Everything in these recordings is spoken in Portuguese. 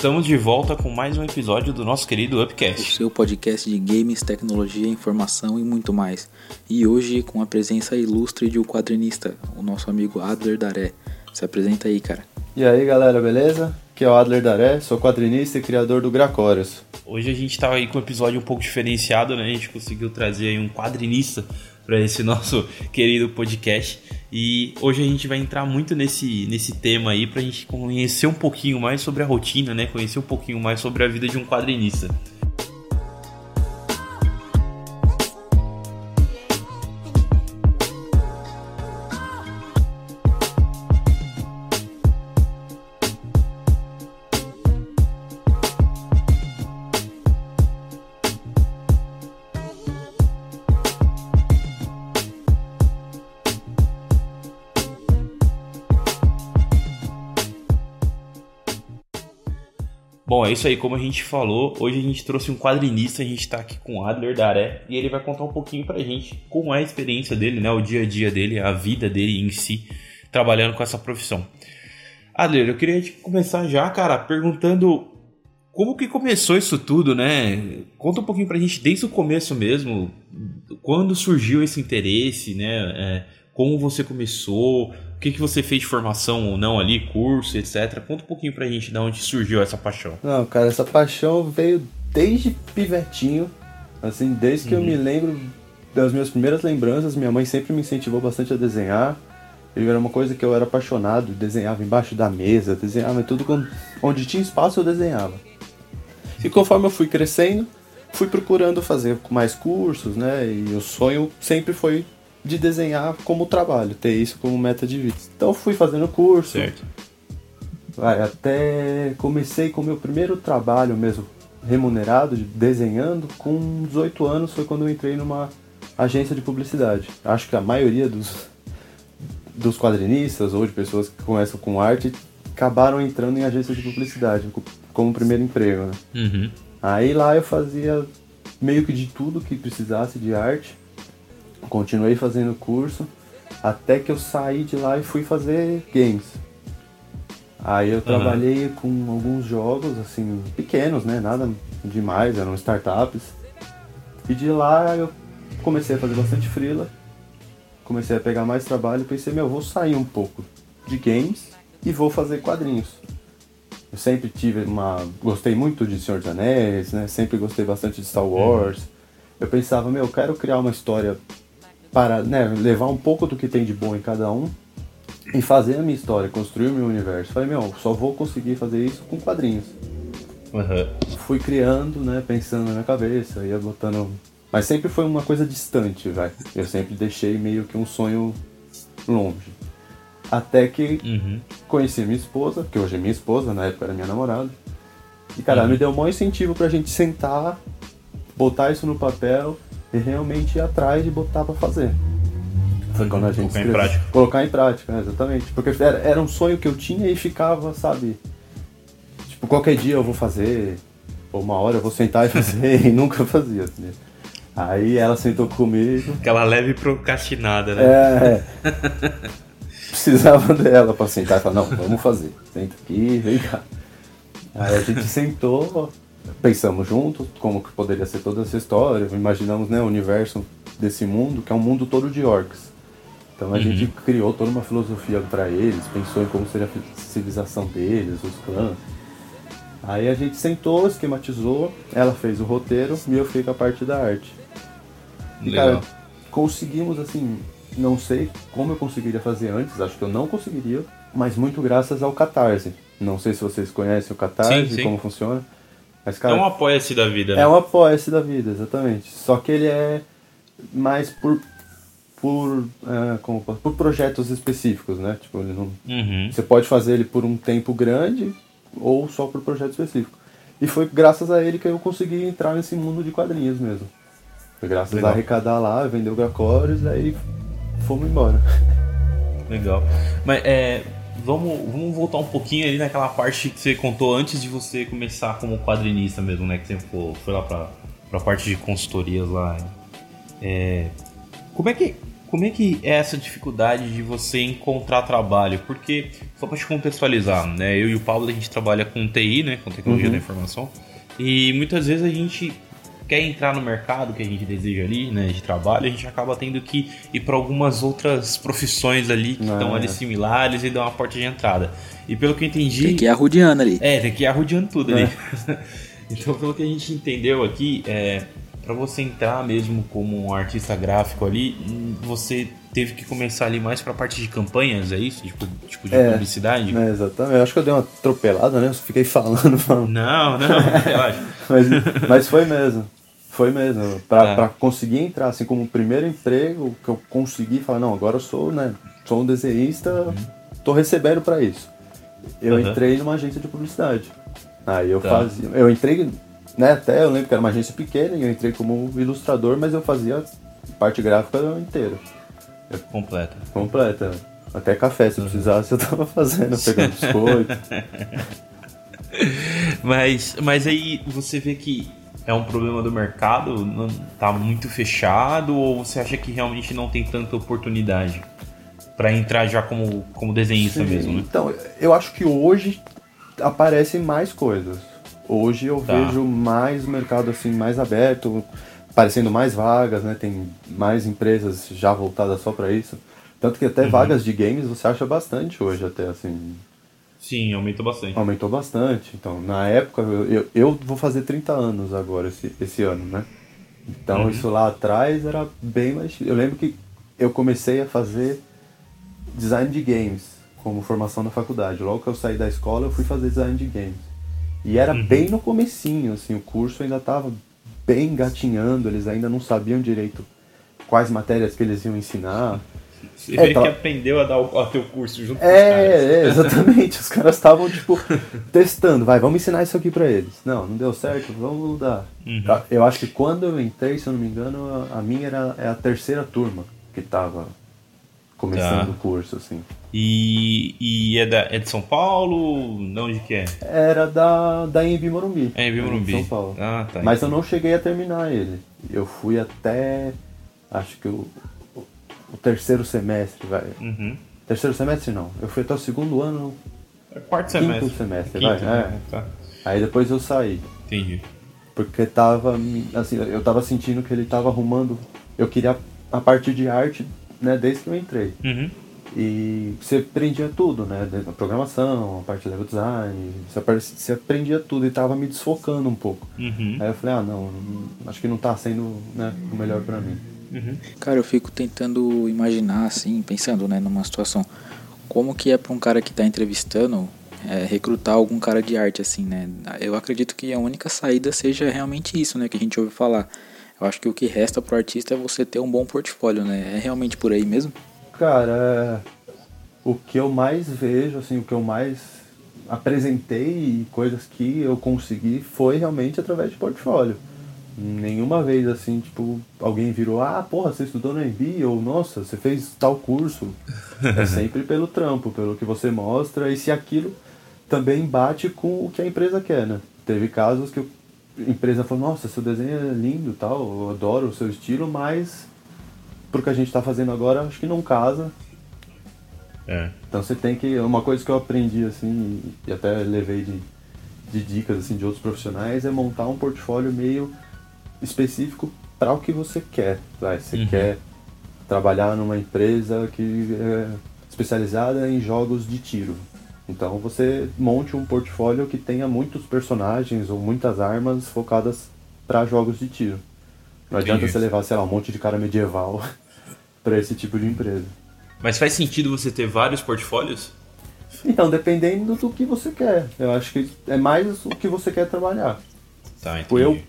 Estamos de volta com mais um episódio do nosso querido Upcast. O seu podcast de games, tecnologia, informação e muito mais. E hoje com a presença ilustre de um quadrinista, o nosso amigo Adler Daré. Se apresenta aí, cara. E aí, galera, beleza? Aqui é o Adler Daré, sou quadrinista e criador do Gracórios. Hoje a gente tá aí com um episódio um pouco diferenciado, né? A gente conseguiu trazer aí um quadrinista para esse nosso querido podcast. E hoje a gente vai entrar muito nesse, nesse tema aí para a gente conhecer um pouquinho mais sobre a rotina, né? Conhecer um pouquinho mais sobre a vida de um quadrinista. É isso aí, como a gente falou, hoje a gente trouxe um quadrinista, a gente está aqui com o Adler Daré e ele vai contar um pouquinho pra gente como é a experiência dele, né, o dia a dia dele, a vida dele em si, trabalhando com essa profissão. Adler, eu queria começar já, cara, perguntando como que começou isso tudo, né? Conta um pouquinho pra gente desde o começo mesmo, quando surgiu esse interesse, né? É, como você começou, que, que você fez de formação ou não ali, curso, etc. Conta um pouquinho pra gente de onde surgiu essa paixão. Não, cara, essa paixão veio desde pivetinho, assim, desde que uhum. eu me lembro das minhas primeiras lembranças, minha mãe sempre me incentivou bastante a desenhar. E era uma coisa que eu era apaixonado, desenhava embaixo da mesa, desenhava tudo onde tinha espaço eu desenhava. E conforme eu fui crescendo, fui procurando fazer mais cursos, né? E o sonho sempre foi de desenhar como trabalho, ter isso como meta de vida. Então fui fazendo curso. Certo. Vai, até comecei com o meu primeiro trabalho mesmo, remunerado, desenhando, com 18 anos foi quando eu entrei numa agência de publicidade. Acho que a maioria dos, dos quadrinistas ou de pessoas que começam com arte acabaram entrando em agência de publicidade como primeiro emprego. Né? Uhum. Aí lá eu fazia meio que de tudo que precisasse de arte continuei fazendo curso até que eu saí de lá e fui fazer games. Aí eu uhum. trabalhei com alguns jogos assim pequenos, né? Nada demais, eram startups. E de lá eu comecei a fazer bastante freela, comecei a pegar mais trabalho, pensei, meu, vou sair um pouco de games e vou fazer quadrinhos. Eu sempre tive uma. gostei muito de Senhor dos Anéis, né? Sempre gostei bastante de Star uhum. Wars. Uhum. Eu pensava, meu, eu quero criar uma história para né, levar um pouco do que tem de bom em cada um e fazer a minha história, construir o meu universo. Falei, meu, só vou conseguir fazer isso com quadrinhos. Uhum. Fui criando, né, pensando na minha cabeça, ia botando. Mas sempre foi uma coisa distante, vai. Eu sempre deixei meio que um sonho longe. Até que uhum. conheci minha esposa, que hoje é minha esposa, na época era minha namorada. E, cara, uhum. me deu um maior incentivo pra gente sentar, botar isso no papel e realmente ir atrás de botar para fazer. Foi quando a gente colocar em prática. Colocar em prática, né? exatamente. Porque era, era um sonho que eu tinha e ficava, sabe? Tipo, qualquer dia eu vou fazer, ou uma hora eu vou sentar e fazer, e nunca fazia. Assim. Aí ela sentou comigo. Aquela leve procrastinada, né? É. Precisava dela pra sentar e falar, não, vamos fazer. Senta aqui, vem cá. Aí a gente sentou, pensamos juntos como que poderia ser toda essa história, imaginamos né, o universo desse mundo, que é um mundo todo de orcs. Então a uhum. gente criou toda uma filosofia para eles, pensou em como seria a civilização deles, os clãs. Aí a gente sentou, esquematizou, ela fez o roteiro e eu fiquei com a parte da arte. E cara, conseguimos assim, não sei como eu conseguiria fazer antes, acho que eu não conseguiria, mas muito graças ao Catarse. Não sei se vocês conhecem o Catarse, sim, sim. como funciona. Mas, cara, é um apoia-se da vida, né? É um apoia-se da vida, exatamente. Só que ele é mais por por, é, como, por projetos específicos, né? Tipo, ele não, uhum. você pode fazer ele por um tempo grande ou só por projeto específico. E foi graças a ele que eu consegui entrar nesse mundo de quadrinhos mesmo. Foi graças Legal. a arrecadar lá, vender o Gacores, aí fomos embora. Legal. Mas é, vamos, vamos voltar um pouquinho ali naquela parte que você contou antes de você começar como quadrinista mesmo, né? Que você foi, foi lá pra, pra parte de consultorias lá. É, como é que. como é que é essa dificuldade de você encontrar trabalho? Porque, só para te contextualizar, né? Eu e o Paulo, a gente trabalha com TI, né? Com tecnologia uhum. da informação. E muitas vezes a gente quer entrar no mercado que a gente deseja ali, né, de trabalho, a gente acaba tendo que ir para algumas outras profissões ali que estão ali é. similares e dão uma porta de entrada. E pelo que eu entendi. Tem que ir arrudeando ali. É, tem que ir arrudeando tudo é. ali. então, pelo que a gente entendeu aqui, é, para você entrar mesmo como um artista gráfico ali, você teve que começar ali mais para a parte de campanhas, é isso? Tipo, tipo de é, publicidade? É, exatamente. Eu acho que eu dei uma atropelada, né? Eu fiquei falando, falando. Não, não, relaxa. mas, mas foi mesmo. Foi mesmo. Pra, ah. pra conseguir entrar, assim, como primeiro emprego, que eu consegui falar, não, agora eu sou, né? Sou um desenhista, uhum. tô recebendo para isso. Eu uhum. entrei numa agência de publicidade. Aí eu tá. fazia. Eu entrei, né, até eu lembro que era uma agência pequena e eu entrei como ilustrador, mas eu fazia parte gráfica inteira. Completa. Completa. Até café, se uhum. precisasse, eu tava fazendo, pegando biscoito. mas, mas aí você vê que é um problema do mercado? Não, tá muito fechado? Ou você acha que realmente não tem tanta oportunidade para entrar já como, como desenhista Sim, mesmo? Né? Então, eu acho que hoje aparecem mais coisas. Hoje eu tá. vejo mais mercado assim mais aberto, aparecendo mais vagas, né? Tem mais empresas já voltadas só para isso. Tanto que até uhum. vagas de games você acha bastante hoje até assim. Sim, aumentou bastante. Aumentou bastante. Então, na época, eu, eu, vou fazer 30 anos agora, esse, esse ano, né? Então, uhum. isso lá atrás era bem mais. Eu lembro que eu comecei a fazer design de games como formação na faculdade. Logo que eu saí da escola, eu fui fazer design de games. E era uhum. bem no comecinho, assim, o curso ainda estava bem engatinhando, eles ainda não sabiam direito quais matérias que eles iam ensinar. Você é, vê tá... que aprendeu a dar o, a teu curso junto é, com os caras. É, exatamente. Os caras estavam, tipo, testando. Vai, vamos ensinar isso aqui pra eles. Não, não deu certo, vamos mudar. Uhum. Eu acho que quando eu entrei, se eu não me engano, a minha era é a terceira turma que tava começando tá. o curso, assim. E, e é, da, é de São Paulo? De onde que é? Era da, da Embi Morumbi. É Embi Morumbi. São Paulo. Ah, tá. Mas eu não cheguei a terminar ele. Eu fui até, acho que o, o terceiro semestre, vai. Uhum. Terceiro semestre não. Eu fui até o segundo ano. É quarto semestre. Quinto semestre, Quinto, vai. Né? É. Tá. Aí depois eu saí. Entendi. Porque tava, assim, eu tava sentindo que ele tava arrumando. Eu queria a parte de arte, né, desde que eu entrei. Uhum. E você aprendia tudo, né? A programação, a parte de level design, você, aprendia tudo e tava me desfocando um pouco. Uhum. Aí eu falei, ah, não, acho que não tá sendo né, o melhor para mim. Uhum. Cara, eu fico tentando imaginar, assim, pensando, né, numa situação. Como que é para um cara que tá entrevistando é, recrutar algum cara de arte, assim, né? Eu acredito que a única saída seja realmente isso, né, que a gente ouve falar. Eu acho que o que resta pro artista é você ter um bom portfólio, né? É realmente por aí mesmo? Cara, é... o que eu mais vejo, assim, o que eu mais apresentei e coisas que eu consegui foi realmente através de portfólio. Nenhuma vez assim, tipo, alguém virou, ah, porra, você estudou no MB, ou nossa, você fez tal curso. é sempre pelo trampo, pelo que você mostra, e se aquilo também bate com o que a empresa quer, né? Teve casos que a empresa falou, nossa, seu desenho é lindo tal, eu adoro o seu estilo, mas pro que a gente está fazendo agora, acho que não casa. É. Então você tem que. Uma coisa que eu aprendi assim, e até levei de, de dicas assim, de outros profissionais, é montar um portfólio meio específico para o que você quer. Vai, você uhum. quer trabalhar numa empresa que é especializada em jogos de tiro. Então você monte um portfólio que tenha muitos personagens ou muitas armas focadas para jogos de tiro. Não adianta você levar, sei lá, um monte de cara medieval para esse tipo de empresa. Mas faz sentido você ter vários portfólios? Então, dependendo do que você quer. Eu acho que é mais o que você quer trabalhar. Tá, entendi. Eu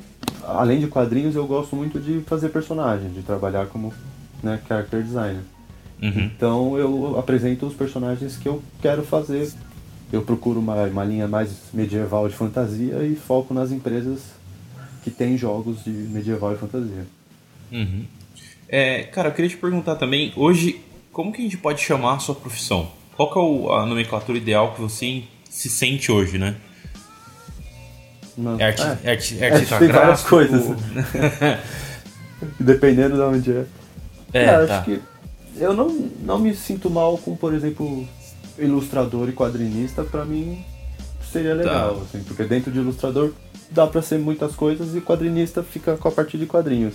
além de quadrinhos, eu gosto muito de fazer personagem, de trabalhar como né, character designer. Uhum. Então eu apresento os personagens que eu quero fazer. Eu procuro uma, uma linha mais medieval de fantasia e foco nas empresas que têm jogos de medieval e fantasia. Uhum. É, cara, eu queria te perguntar também, hoje, como que a gente pode chamar a sua profissão? Qual que é a nomenclatura ideal que você se sente hoje, né? Não. É arte, é, arte, arte, tem várias coisas. Dependendo de onde é. É, tá. acho que eu não, não me sinto mal com, por exemplo, ilustrador e quadrinista, pra mim seria legal, tá. assim, porque dentro de ilustrador dá pra ser muitas coisas e quadrinista fica com a parte de quadrinhos.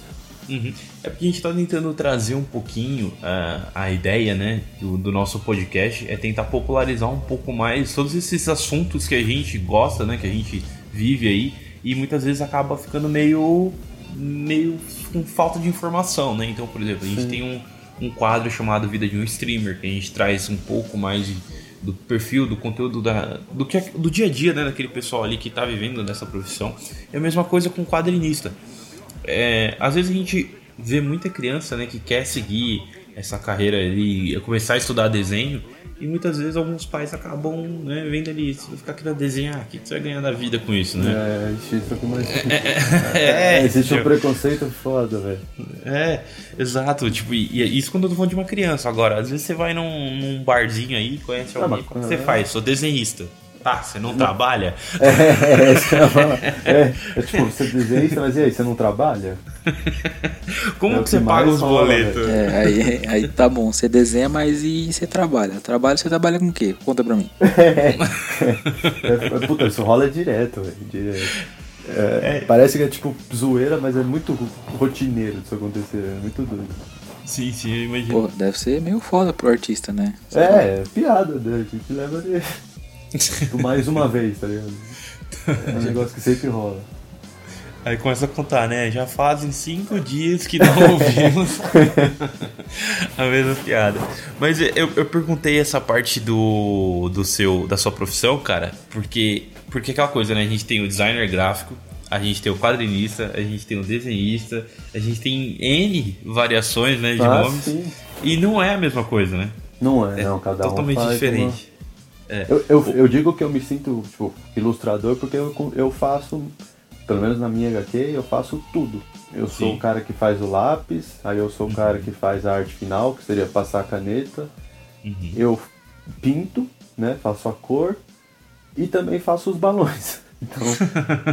Uhum. É porque a gente está tentando trazer um pouquinho uh, a ideia né, do, do, nosso podcast, é tentar popularizar um pouco mais todos esses assuntos que a gente gosta, né, que a gente vive aí, e muitas vezes acaba ficando meio, meio com falta de informação, né? Então, por exemplo, a gente Sim. tem um, um quadro chamado Vida de um Streamer, que a gente traz um pouco mais de, do perfil, do conteúdo da, do, que, do dia a dia né, daquele pessoal ali que está vivendo nessa profissão. É a mesma coisa com quadrinista. É, às vezes a gente vê muita criança né, que quer seguir essa carreira e começar a estudar desenho e muitas vezes alguns pais acabam né, vendo ali, se você ficar querendo desenhar, o que você vai ganhar da vida com isso, né? É, isso é mais. É, é, é, é, existe um tipo preconceito foda, velho. É, exato. Tipo, e, e, isso quando eu tô falando de uma criança. Agora, às vezes você vai num, num barzinho aí, conhece alguém. Ah, o que você faz? Sou desenhista. Tá, você não, não. trabalha? É, é, é, é, é, tipo, você desenha, mas e aí, você não trabalha? Como é que você paga os boletos? É, aí, aí tá bom, você desenha, mas e você trabalha? Trabalho, você trabalha com o quê? Conta pra mim. É, é, puta, isso rola direto, velho, direto. É, parece que é tipo zoeira, mas é muito rotineiro isso acontecer, é muito doido. Sim, sim, eu imagino. Pô, deve ser meio foda pro artista, né? Sei é, é, piada, né? A gente leva mais uma vez, tá ligado? É um negócio que sempre rola. Aí começa a contar, né? Já fazem cinco dias que não ouvimos a mesma piada. Mas eu, eu perguntei essa parte do, do seu, da sua profissão, cara, porque, porque aquela coisa, né? A gente tem o designer gráfico, a gente tem o quadrinista, a gente tem o desenhista, a gente tem N variações né, de ah, nomes. Sim. E não é a mesma coisa, né? Não é, é não, cada um totalmente diferente. É. Eu, eu, eu, digo que eu me sinto tipo, ilustrador porque eu, eu faço, pelo menos na minha HQ, eu faço tudo. Eu Sim. sou o cara que faz o lápis, aí eu sou o cara uhum. que faz a arte final, que seria passar a caneta. Uhum. Eu pinto, né? Faço a cor e também faço os balões. Então,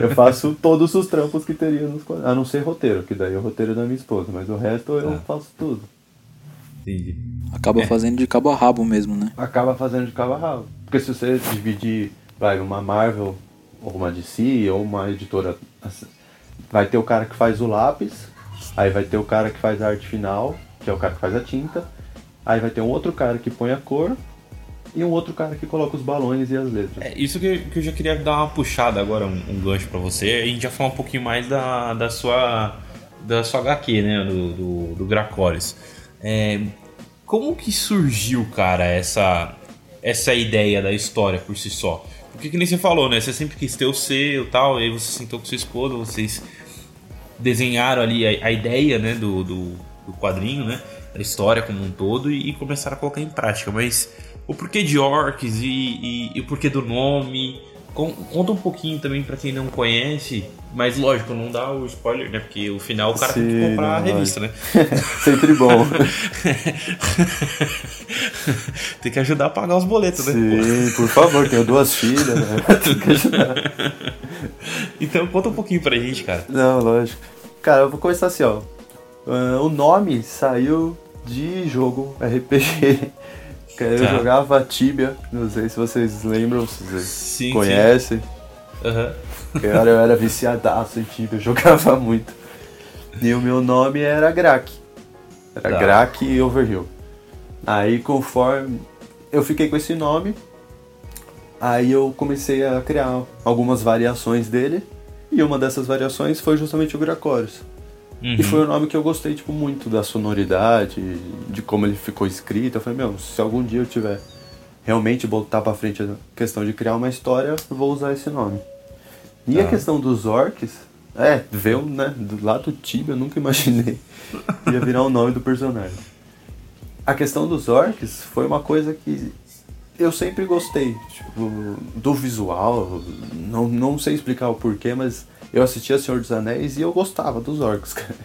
eu faço todos os trampos que teria nos A não ser roteiro, que daí é o roteiro da minha esposa, mas o resto eu ah. faço tudo. Entendi. Acaba é. fazendo de cabo a rabo mesmo, né? Acaba fazendo de cabo a rabo. Porque se você dividir, vai, uma Marvel, ou uma DC, ou uma editora, assim, vai ter o cara que faz o lápis, aí vai ter o cara que faz a arte final, que é o cara que faz a tinta, aí vai ter um outro cara que põe a cor, e um outro cara que coloca os balões e as letras. É, isso que, que eu já queria dar uma puxada agora, um, um gancho para você, a gente já falar um pouquinho mais da, da sua da sua HQ, né, do, do, do. É, como que surgiu, cara, essa essa ideia da história por si só. Porque que nem você falou, né? Você sempre quis ter o seu tal, e aí você sentou com sua esposa, vocês desenharam ali a, a ideia né, do, do, do, quadrinho, né? Da história como um todo e, e, começaram a colocar em prática. Mas o porquê de orcs e, e, e o porquê do nome Conta um pouquinho também para quem não conhece, mas lógico, não dá o spoiler, né? Porque o final o cara Sim, tem que comprar não, a revista, né? Sempre bom. tem que ajudar a pagar os boletos, né? Sim, por favor, tenho duas filhas, né? Tem que ajudar. Então conta um pouquinho pra gente, cara. Não, lógico. Cara, eu vou começar assim, ó. Uh, o nome saiu de jogo RPG eu tá. jogava Tibia, não sei se vocês lembram, se vocês sim, conhecem. Sim. Uhum. Eu, era, eu era viciadaço em Tibia, eu jogava muito. E o meu nome era Grak. Era tá. Grak e Overhill. Aí conforme eu fiquei com esse nome, aí eu comecei a criar algumas variações dele. E uma dessas variações foi justamente o Gracorius. Uhum. E foi um nome que eu gostei, tipo, muito da sonoridade, de como ele ficou escrito. Eu falei, meu, se algum dia eu tiver realmente botar pra frente a questão de criar uma história, eu vou usar esse nome. E ah. a questão dos orcs, é, veio, né, do lado do Tibia, eu nunca imaginei ia virar o nome do personagem. A questão dos orcs foi uma coisa que eu sempre gostei, tipo, do visual, não, não sei explicar o porquê, mas eu assistia Senhor dos Anéis e eu gostava dos orcs, cara.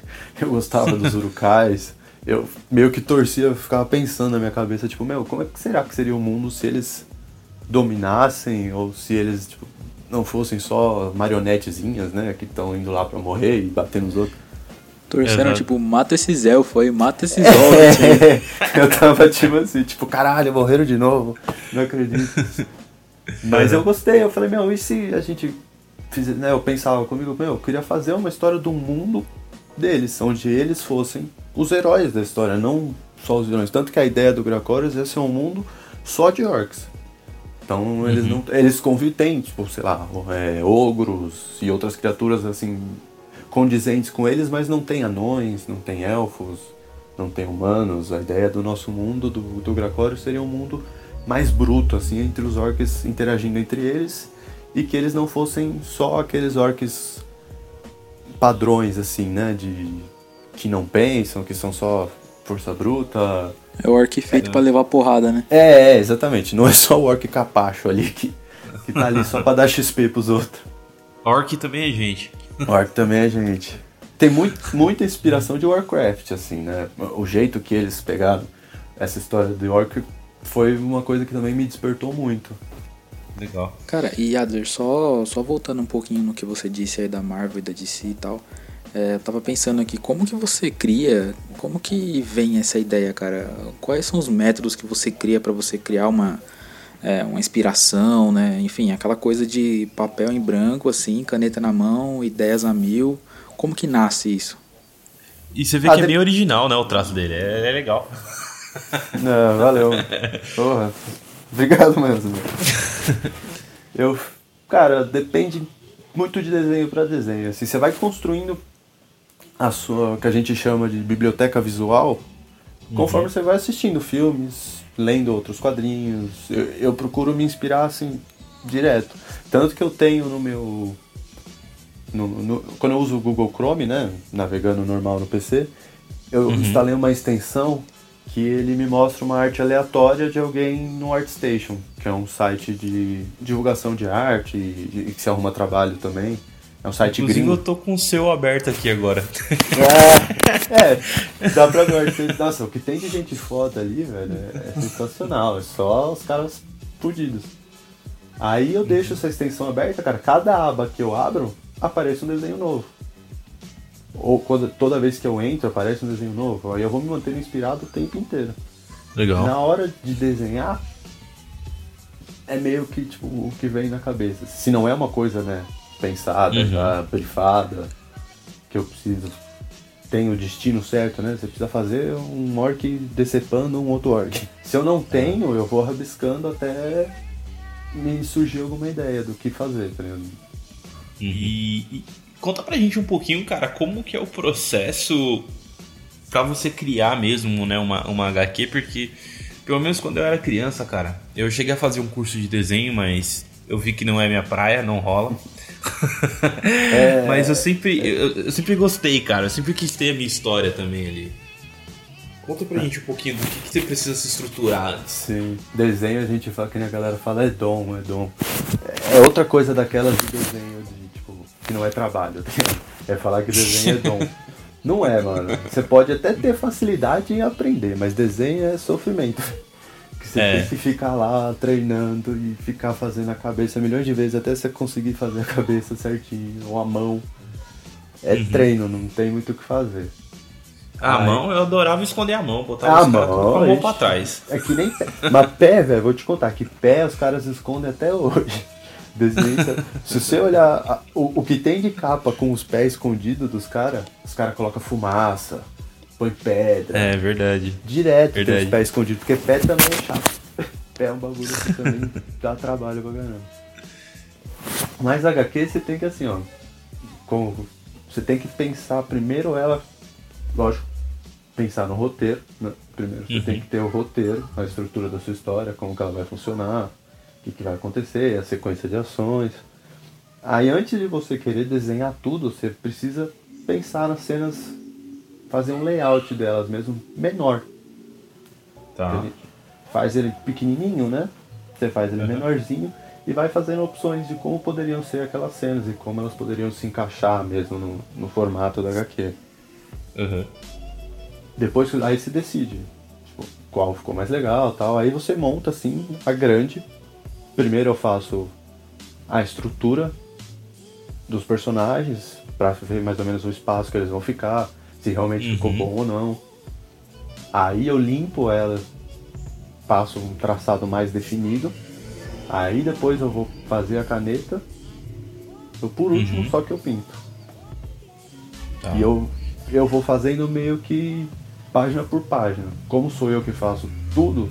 Eu gostava dos urukais. Eu meio que torcia, ficava pensando na minha cabeça, tipo, meu, como é que será que seria o mundo se eles dominassem ou se eles, tipo, não fossem só marionetezinhas, né, que estão indo lá para morrer e bater nos outros. Torcendo, Exato. tipo, mata esses elfos aí, mata esses hobbits aí. É, eu tava tipo assim, tipo, caralho, morreram de novo. Não acredito. Mas eu gostei, eu falei, meu, e se a gente fizer, né, eu pensava comigo, meu, eu queria fazer uma história do mundo deles, onde eles fossem os heróis da história, não só os vilões. Tanto que a ideia do Gracorius é ser um mundo só de orcs. Então eles não. Eles convivem, tipo, sei lá, é, ogros e outras criaturas assim condizentes com eles, mas não tem anões, não tem elfos, não tem humanos. A ideia do nosso mundo, do, do seria um mundo mais bruto, assim, entre os orcs interagindo entre eles, e que eles não fossem só aqueles orcs padrões, assim, né? De. que não pensam, que são só força bruta. É o orc feito pra levar porrada, né? É, é, exatamente. Não é só o orc capacho ali que, que tá ali só pra dar XP pros outros. Orc também é gente. Orc também é gente. Tem muito, muita inspiração de Warcraft, assim, né? O jeito que eles pegaram essa história do orc foi uma coisa que também me despertou muito. Legal. Cara, e Adler, só, só voltando um pouquinho no que você disse aí da Marvel e da DC e tal, é, eu tava pensando aqui, como que você cria, como que vem essa ideia, cara? Quais são os métodos que você cria pra você criar uma, é, uma inspiração, né? Enfim, aquela coisa de papel em branco, assim, caneta na mão, ideias a mil. Como que nasce isso? E você vê Ah, que é de- bem original, né? O traço dele. É, é legal. Não, valeu. Porra. Obrigado mesmo. Eu, cara, depende muito de desenho para desenho. Assim, você vai construindo a sua, que a gente chama de biblioteca visual, conforme você vai assistindo filmes, lendo outros quadrinhos. Eu, eu procuro me inspirar assim direto. Tanto que eu tenho no meu no- no- quando eu uso o Google Chrome, né, navegando normal no PC, eu instalei uma extensão que ele me mostra uma arte aleatória de alguém no ArtStation, que é um site de divulgação de arte e, e que se arruma trabalho também. É um site Inclusive, gringo. eu tô com o seu aberto aqui agora. É, é, dá pra ver. Nossa, o que tem de gente foda ali, velho, é, é sensacional. É só os caras fudidos. Aí eu deixo essa extensão aberta, cara. Cada aba que eu abro, aparece um desenho novo. Ou quando, toda vez que eu entro, aparece um desenho novo. Aí eu vou me manter inspirado o tempo inteiro. Legal. Na hora de desenhar, é meio que tipo o que vem na cabeça. Se não é uma coisa, né, pensada, Uhum. já brifada, que eu preciso. Tem o destino certo, né? Você precisa fazer um orc decepando um outro orc. Se eu não tenho, eu vou rabiscando até me surgir alguma ideia do que fazer, tá ligado? E, e conta pra gente um pouquinho, cara, como que é o processo pra você criar mesmo, né, uma, uma HQ, porque pelo menos quando eu era criança, cara, eu cheguei a fazer um curso de desenho, mas eu vi que não é minha praia, não rola. mas eu sempre, eu, eu sempre gostei, cara, eu sempre quis ter a minha história também ali. Conta pra gente um pouquinho do que, que você precisa se estruturar. Sim. Desenho a gente fala que nem a galera fala é dom, é dom. É outra coisa daquelas de desenho de, que não é trabalho. É falar que desenho é dom. Não é, mano. Você pode até ter facilidade em aprender, mas desenho é sofrimento. Que você É. tem que ficar lá treinando e ficar fazendo a cabeça milhões de vezes até você conseguir fazer a cabeça certinho, ou a mão. É treino, não tem muito o que fazer. A Ai. mão, eu adorava esconder a mão, botava Ah, os caras tudo com a mão pra trás. É que nem pé. Mas pé, velho, vou te contar que pé os caras escondem até hoje. Desenho, se você olhar a- o, o que tem de capa com os pés escondidos dos caras, os caras colocam fumaça, põe pedra. É verdade. Direto tem verdade. os pés escondidos, porque pé também é chato. Pé é um bagulho que também dá trabalho pra caramba. Mas HQ você tem que assim, ó. Como, você tem que pensar primeiro ela, lógico, pensar no roteiro. né? Primeiro você Uhum. tem que ter o roteiro, a estrutura da sua história, como que ela vai funcionar, o que, vai acontecer, a sequência de ações. Aí antes de você querer desenhar tudo, você precisa pensar nas cenas, fazer um layout delas mesmo menor. Tá. Ele faz ele pequenininho, né? Você faz ele Uhum. menorzinho e vai fazendo opções de como poderiam ser aquelas cenas e como elas poderiam se encaixar mesmo no, no formato da HQ. Uhum. Depois aí se decide tipo, qual ficou mais legal tal. Aí você monta assim a grande. Primeiro eu faço a estrutura dos personagens para ver mais ou menos o espaço que eles vão ficar. se realmente uhum. ficou bom ou não. Aí eu limpo ela, passo um traçado mais definido. Aí depois eu vou fazer a caneta. Eu, por último, uhum. só que eu pinto. Tá. E eu, eu vou fazendo meio que página por página. Como sou eu que faço tudo,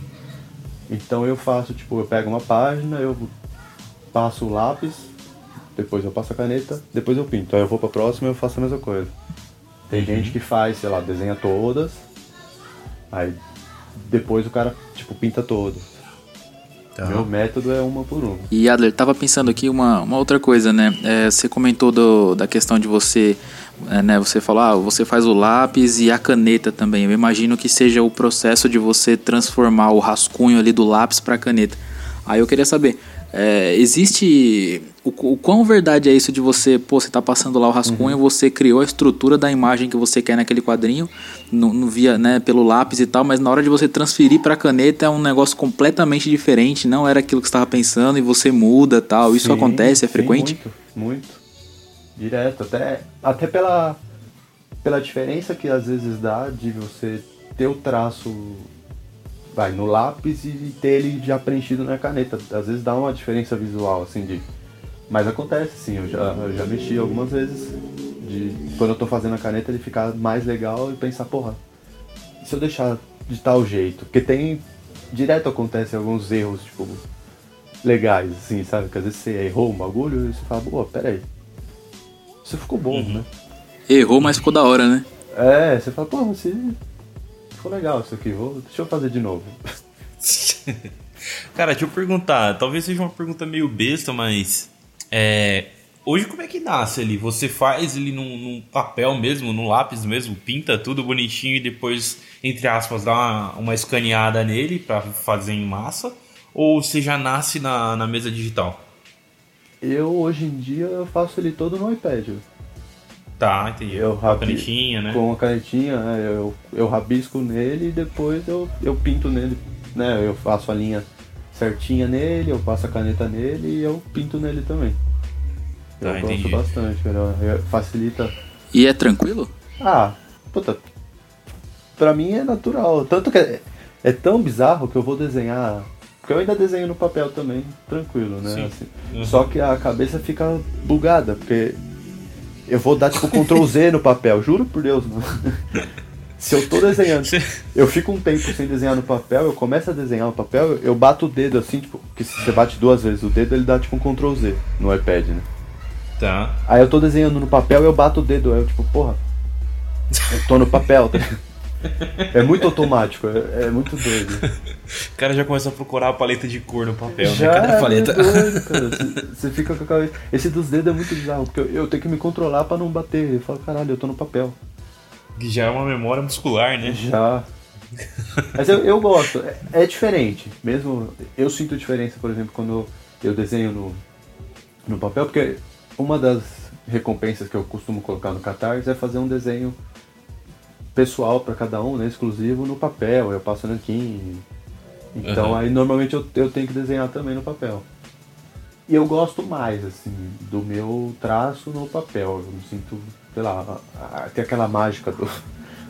então eu faço, tipo, eu pego uma página, eu passo o lápis, depois eu passo a caneta, depois eu pinto. Aí eu vou pra próxima e eu faço a mesma coisa. Tem uhum. gente que faz, sei lá, desenha todas, aí depois o cara, tipo, pinta todas. Tá. Meu método é uma por uma. E Adler, tava pensando aqui uma, uma outra coisa, né? É, você comentou do, da questão de você, é, né? Você falou, ah, você faz o lápis e a caneta também. Eu imagino que seja o processo de você transformar o rascunho ali do lápis para caneta. Aí eu queria saber, é, existe. O, o quão verdade é isso de você, pô, você tá passando lá o rascunho, uhum. você criou a estrutura da imagem que você quer naquele quadrinho, no, no via, né, pelo lápis e tal, mas na hora de você transferir para caneta é um negócio completamente diferente, não era aquilo que você estava pensando e você muda tal. Isso sim, acontece, é frequente? Sim, muito, muito. Direto, até, até pela, pela diferença que às vezes dá de você ter o traço vai no lápis e ter ele já preenchido na caneta. Às vezes dá uma diferença visual, assim, de. Mas acontece sim, eu já, eu já mexi algumas vezes de quando eu tô fazendo a caneta ele ficar mais legal e pensar, porra, se eu deixar de tal jeito? Porque tem. Direto acontece alguns erros, tipo, legais, assim, sabe? Que às vezes você errou um bagulho e você fala, pô, pera aí. Isso ficou bom, uhum. né? Errou, mas ficou da hora, né? É, você fala, pô, você ficou legal isso aqui, vou, deixa eu fazer de novo. Cara, deixa eu perguntar, talvez seja uma pergunta meio besta, mas é, hoje como é que nasce ali? Você faz ele num, num, papel mesmo, num lápis mesmo, pinta tudo bonitinho e depois, entre aspas, dá uma, uma escaneada nele para fazer em massa? Ou você já nasce na, na mesa digital? Eu hoje em dia faço ele todo no iPad. Tá, entendi. Eu com a canetinha, né? Com a canetinha, né? eu, eu rabisco nele e depois eu, eu pinto nele, né? Eu faço a linha certinha nele, eu passo a caneta nele e eu pinto nele também. Tá, eu entendi. gosto bastante, cara. Facilita. E é tranquilo? Ah, puta. Pra mim é natural. Tanto que é, é tão bizarro que eu vou desenhar porque eu ainda desenho no papel também, tranquilo, né? Assim. Uhum. Só que a cabeça fica bugada, porque eu vou dar tipo Ctrl Z no papel, juro por Deus, mano. Se eu tô desenhando, eu fico um tempo sem desenhar no papel, eu começo a desenhar no papel, eu bato o dedo assim, tipo, que se você bate duas vezes o dedo, ele dá tipo um Ctrl Z no iPad, né? Tá. Aí eu tô desenhando no papel eu bato o dedo, aí eu tipo, porra, eu tô no papel, tá É muito automático, é, é, muito doido. O cara já começa a procurar a paleta de cor no papel, né? já né? Cada é paleta. Doido, cara. Você, fica com a cabeça. Esse dos dedos é muito bizarro, porque eu, eu tenho que me controlar pra não bater. Eu falo, caralho, eu tô no papel. Que já é uma memória muscular, né? Já. Mas eu, eu gosto, é, é, diferente. Mesmo eu sinto diferença, por exemplo, quando eu desenho no, no papel, porque uma das recompensas que eu costumo colocar no Catarse é fazer um desenho pessoal para cada um, né, exclusivo no papel, eu passo nanquim. Então uhum. aí normalmente eu, eu tenho que desenhar também no papel. E eu gosto mais, assim, do meu traço no papel. Eu me sinto, sei lá, tem aquela mágica do,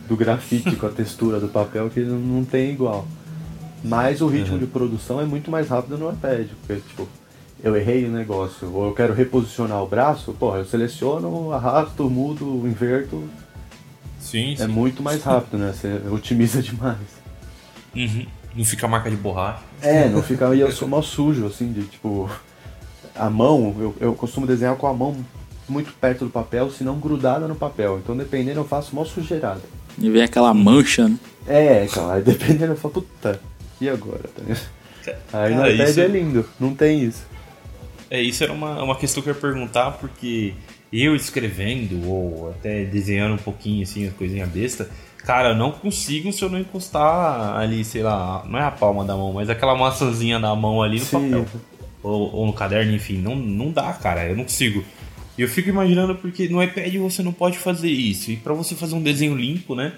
do grafite com a textura do papel que não, não tem igual. Mas o ritmo uhum. de produção é muito mais rápido no iPad, porque, tipo, eu errei o negócio, ou eu quero reposicionar o braço, porra, eu seleciono, arrasto, mudo, inverto, Sim, É muito mais rápido, né? Você otimiza demais. Uhum. Não fica marca de borracha. É, não fica. E eu sou mal sujo, assim, de tipo. A mão, eu, eu costumo desenhar com a mão muito perto do papel, se não grudada no papel. Então, dependendo, eu faço mal sujeirada. E vem aquela mancha, né? É, então, aí dependendo, eu falo, puta, e agora? Tá aí no iPad isso... é lindo, não tem isso. É, isso era uma, uma questão que eu ia perguntar, porque eu escrevendo ou até desenhando um pouquinho assim, as coisinhas besta, cara, eu não consigo se eu não encostar ali, sei lá, não é a palma da mão, mas aquela maçãzinha da mão ali no Sim. papel. Ou, ou, no caderno, enfim, não, não dá, cara, eu não consigo. E eu fico imaginando porque no iPad você não pode fazer isso. E para você fazer um desenho limpo, né?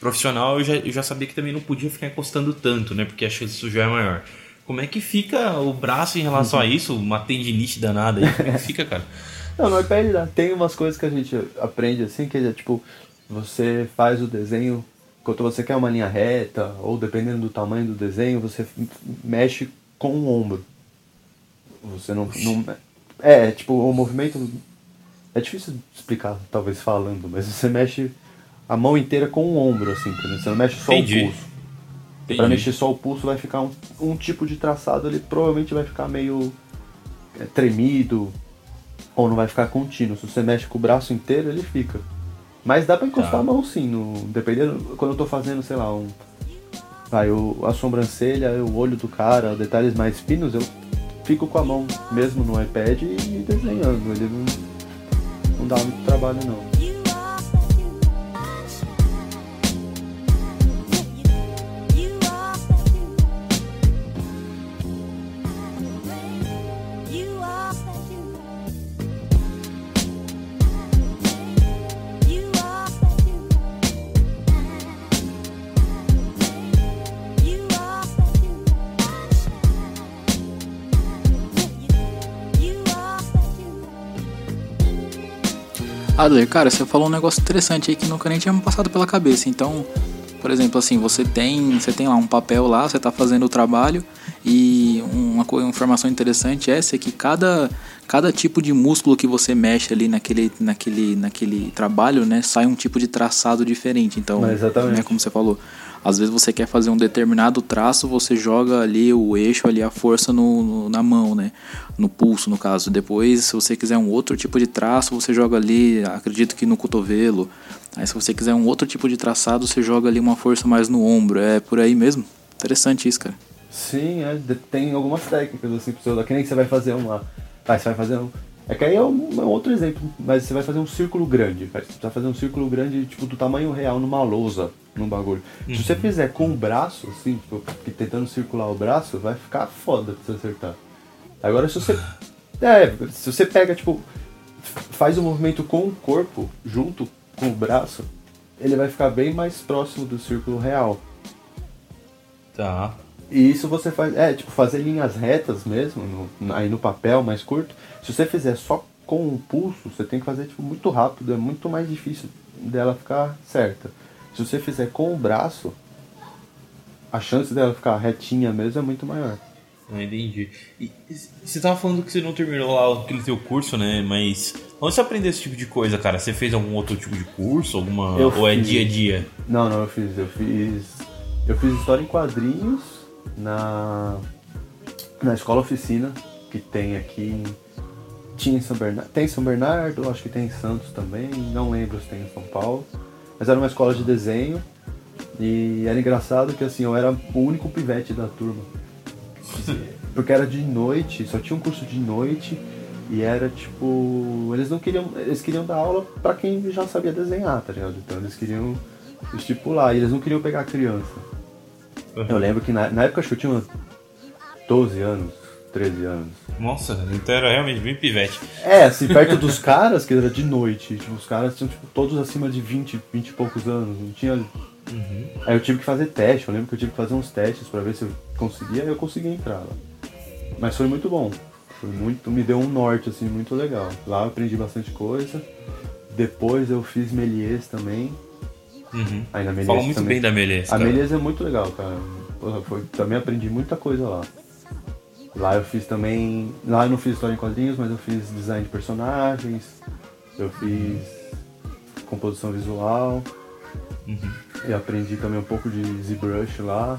Profissional, eu já, eu já sabia que também não podia ficar encostando tanto, né? Porque a chance de sujar é maior. Como é que fica o braço em relação a isso? Uma tendinite danada aí. Como é que fica, cara? Não, no iPad tem umas coisas que a gente aprende assim, que é tipo, você faz o desenho quando você quer uma linha reta, ou dependendo do tamanho do desenho, você mexe com o ombro. Você não. não é, tipo, o movimento. É difícil explicar, talvez falando, mas você mexe a mão inteira com o ombro, assim, entendeu? Você não mexe só Entendi. o pulso. Para mexer só o pulso vai ficar um, um tipo de traçado, ele provavelmente vai ficar meio é, tremido, ou não vai ficar contínuo. Se você mexe com o braço inteiro, ele fica. Mas dá pra encostar tá. a mão sim, no, dependendo. Quando eu tô fazendo, sei lá, um. Vai, o, a sobrancelha, o olho do cara, detalhes mais finos, eu fico com a mão mesmo no iPad e desenhando. Ele não, não dá muito trabalho não. Adler, cara, você falou um negócio interessante aí que nunca nem tinha me passado pela cabeça. Então, por exemplo, assim, você tem, você tem lá um papel lá, você está fazendo o trabalho e uma, uma informação interessante essa é que cada, cada tipo de músculo que você mexe ali naquele, naquele, naquele trabalho, né, sai um tipo de traçado diferente. Então, né, como você falou, às vezes você quer fazer um determinado traço, você joga ali o eixo, ali a força no, no, na mão, né? No pulso, no caso. Depois, se você quiser um outro tipo de traço, você joga ali, acredito que no cotovelo. Aí se você quiser um outro tipo de traçado, você joga ali uma força mais no ombro. É por aí mesmo? Interessante isso, cara. Sim, é, tem algumas técnicas assim. Que nem que você vai fazer uma. Ah, você vai fazer um é que aí é um, é um, outro exemplo, mas você vai fazer um círculo grande, você vai fazer um círculo grande, tipo, do tamanho real, numa lousa, num bagulho. Uhum. Se você fizer com o braço, assim, tipo, tentando circular o braço, vai ficar foda pra você acertar. Agora se você. É, se você pega, tipo, faz o um movimento com o corpo, junto com o braço, ele vai ficar bem mais próximo do círculo real. Tá. E isso você faz, é, tipo, fazer linhas retas mesmo, no, aí no papel mais curto. Se você fizer só com o pulso, você tem que fazer tipo, muito rápido, é muito mais difícil dela ficar certa. Se você fizer com o braço, a chance dela ficar retinha mesmo é muito maior. Ah, entendi. E você tava falando que você não terminou lá aquele seu curso, né? Mas onde você aprendeu esse tipo de coisa, cara? Você fez algum outro tipo de curso? Alguma. Eu Ou é fiz... é dia a dia? Não, não, eu fiz. Eu fiz. Eu fiz história em quadrinhos na. Na escola oficina que tem aqui tinha em São Bernardo, tem em São Bernardo, acho que tem em Santos também, não lembro se tem em São Paulo. Mas era uma escola de desenho e era engraçado que assim, eu era o único pivete da turma. Porque era de noite, só tinha um curso de noite e era tipo, eles não queriam, eles queriam dar aula para quem já sabia desenhar, tá ligado? Então eles queriam estipular, e eles não queriam pegar criança. Uhum. Eu lembro que na, na época acho que eu tinha 12 anos, 13 anos. Nossa, então era realmente bem pivete. É, assim, perto dos caras, que era de noite. Tipo, os caras tinham tipo, todos acima de 20, 20 e poucos anos. Não tinha. Uhum. Aí eu tive que fazer teste, eu lembro que eu tive que fazer uns testes para ver se eu conseguia, eu consegui entrar lá. Mas foi muito bom. Foi muito, me deu um norte, assim, muito legal. Lá eu aprendi bastante coisa. Depois eu fiz Melies também. Uhum. Aí na Melies muito também. bem da Melies. A Melies é muito legal, cara. Porra, foi, também aprendi muita coisa lá. Lá eu fiz também. Lá eu não fiz história em quadrinhos, mas eu fiz design de personagens, eu fiz composição visual. Uhum. Eu aprendi também um pouco de ZBrush lá.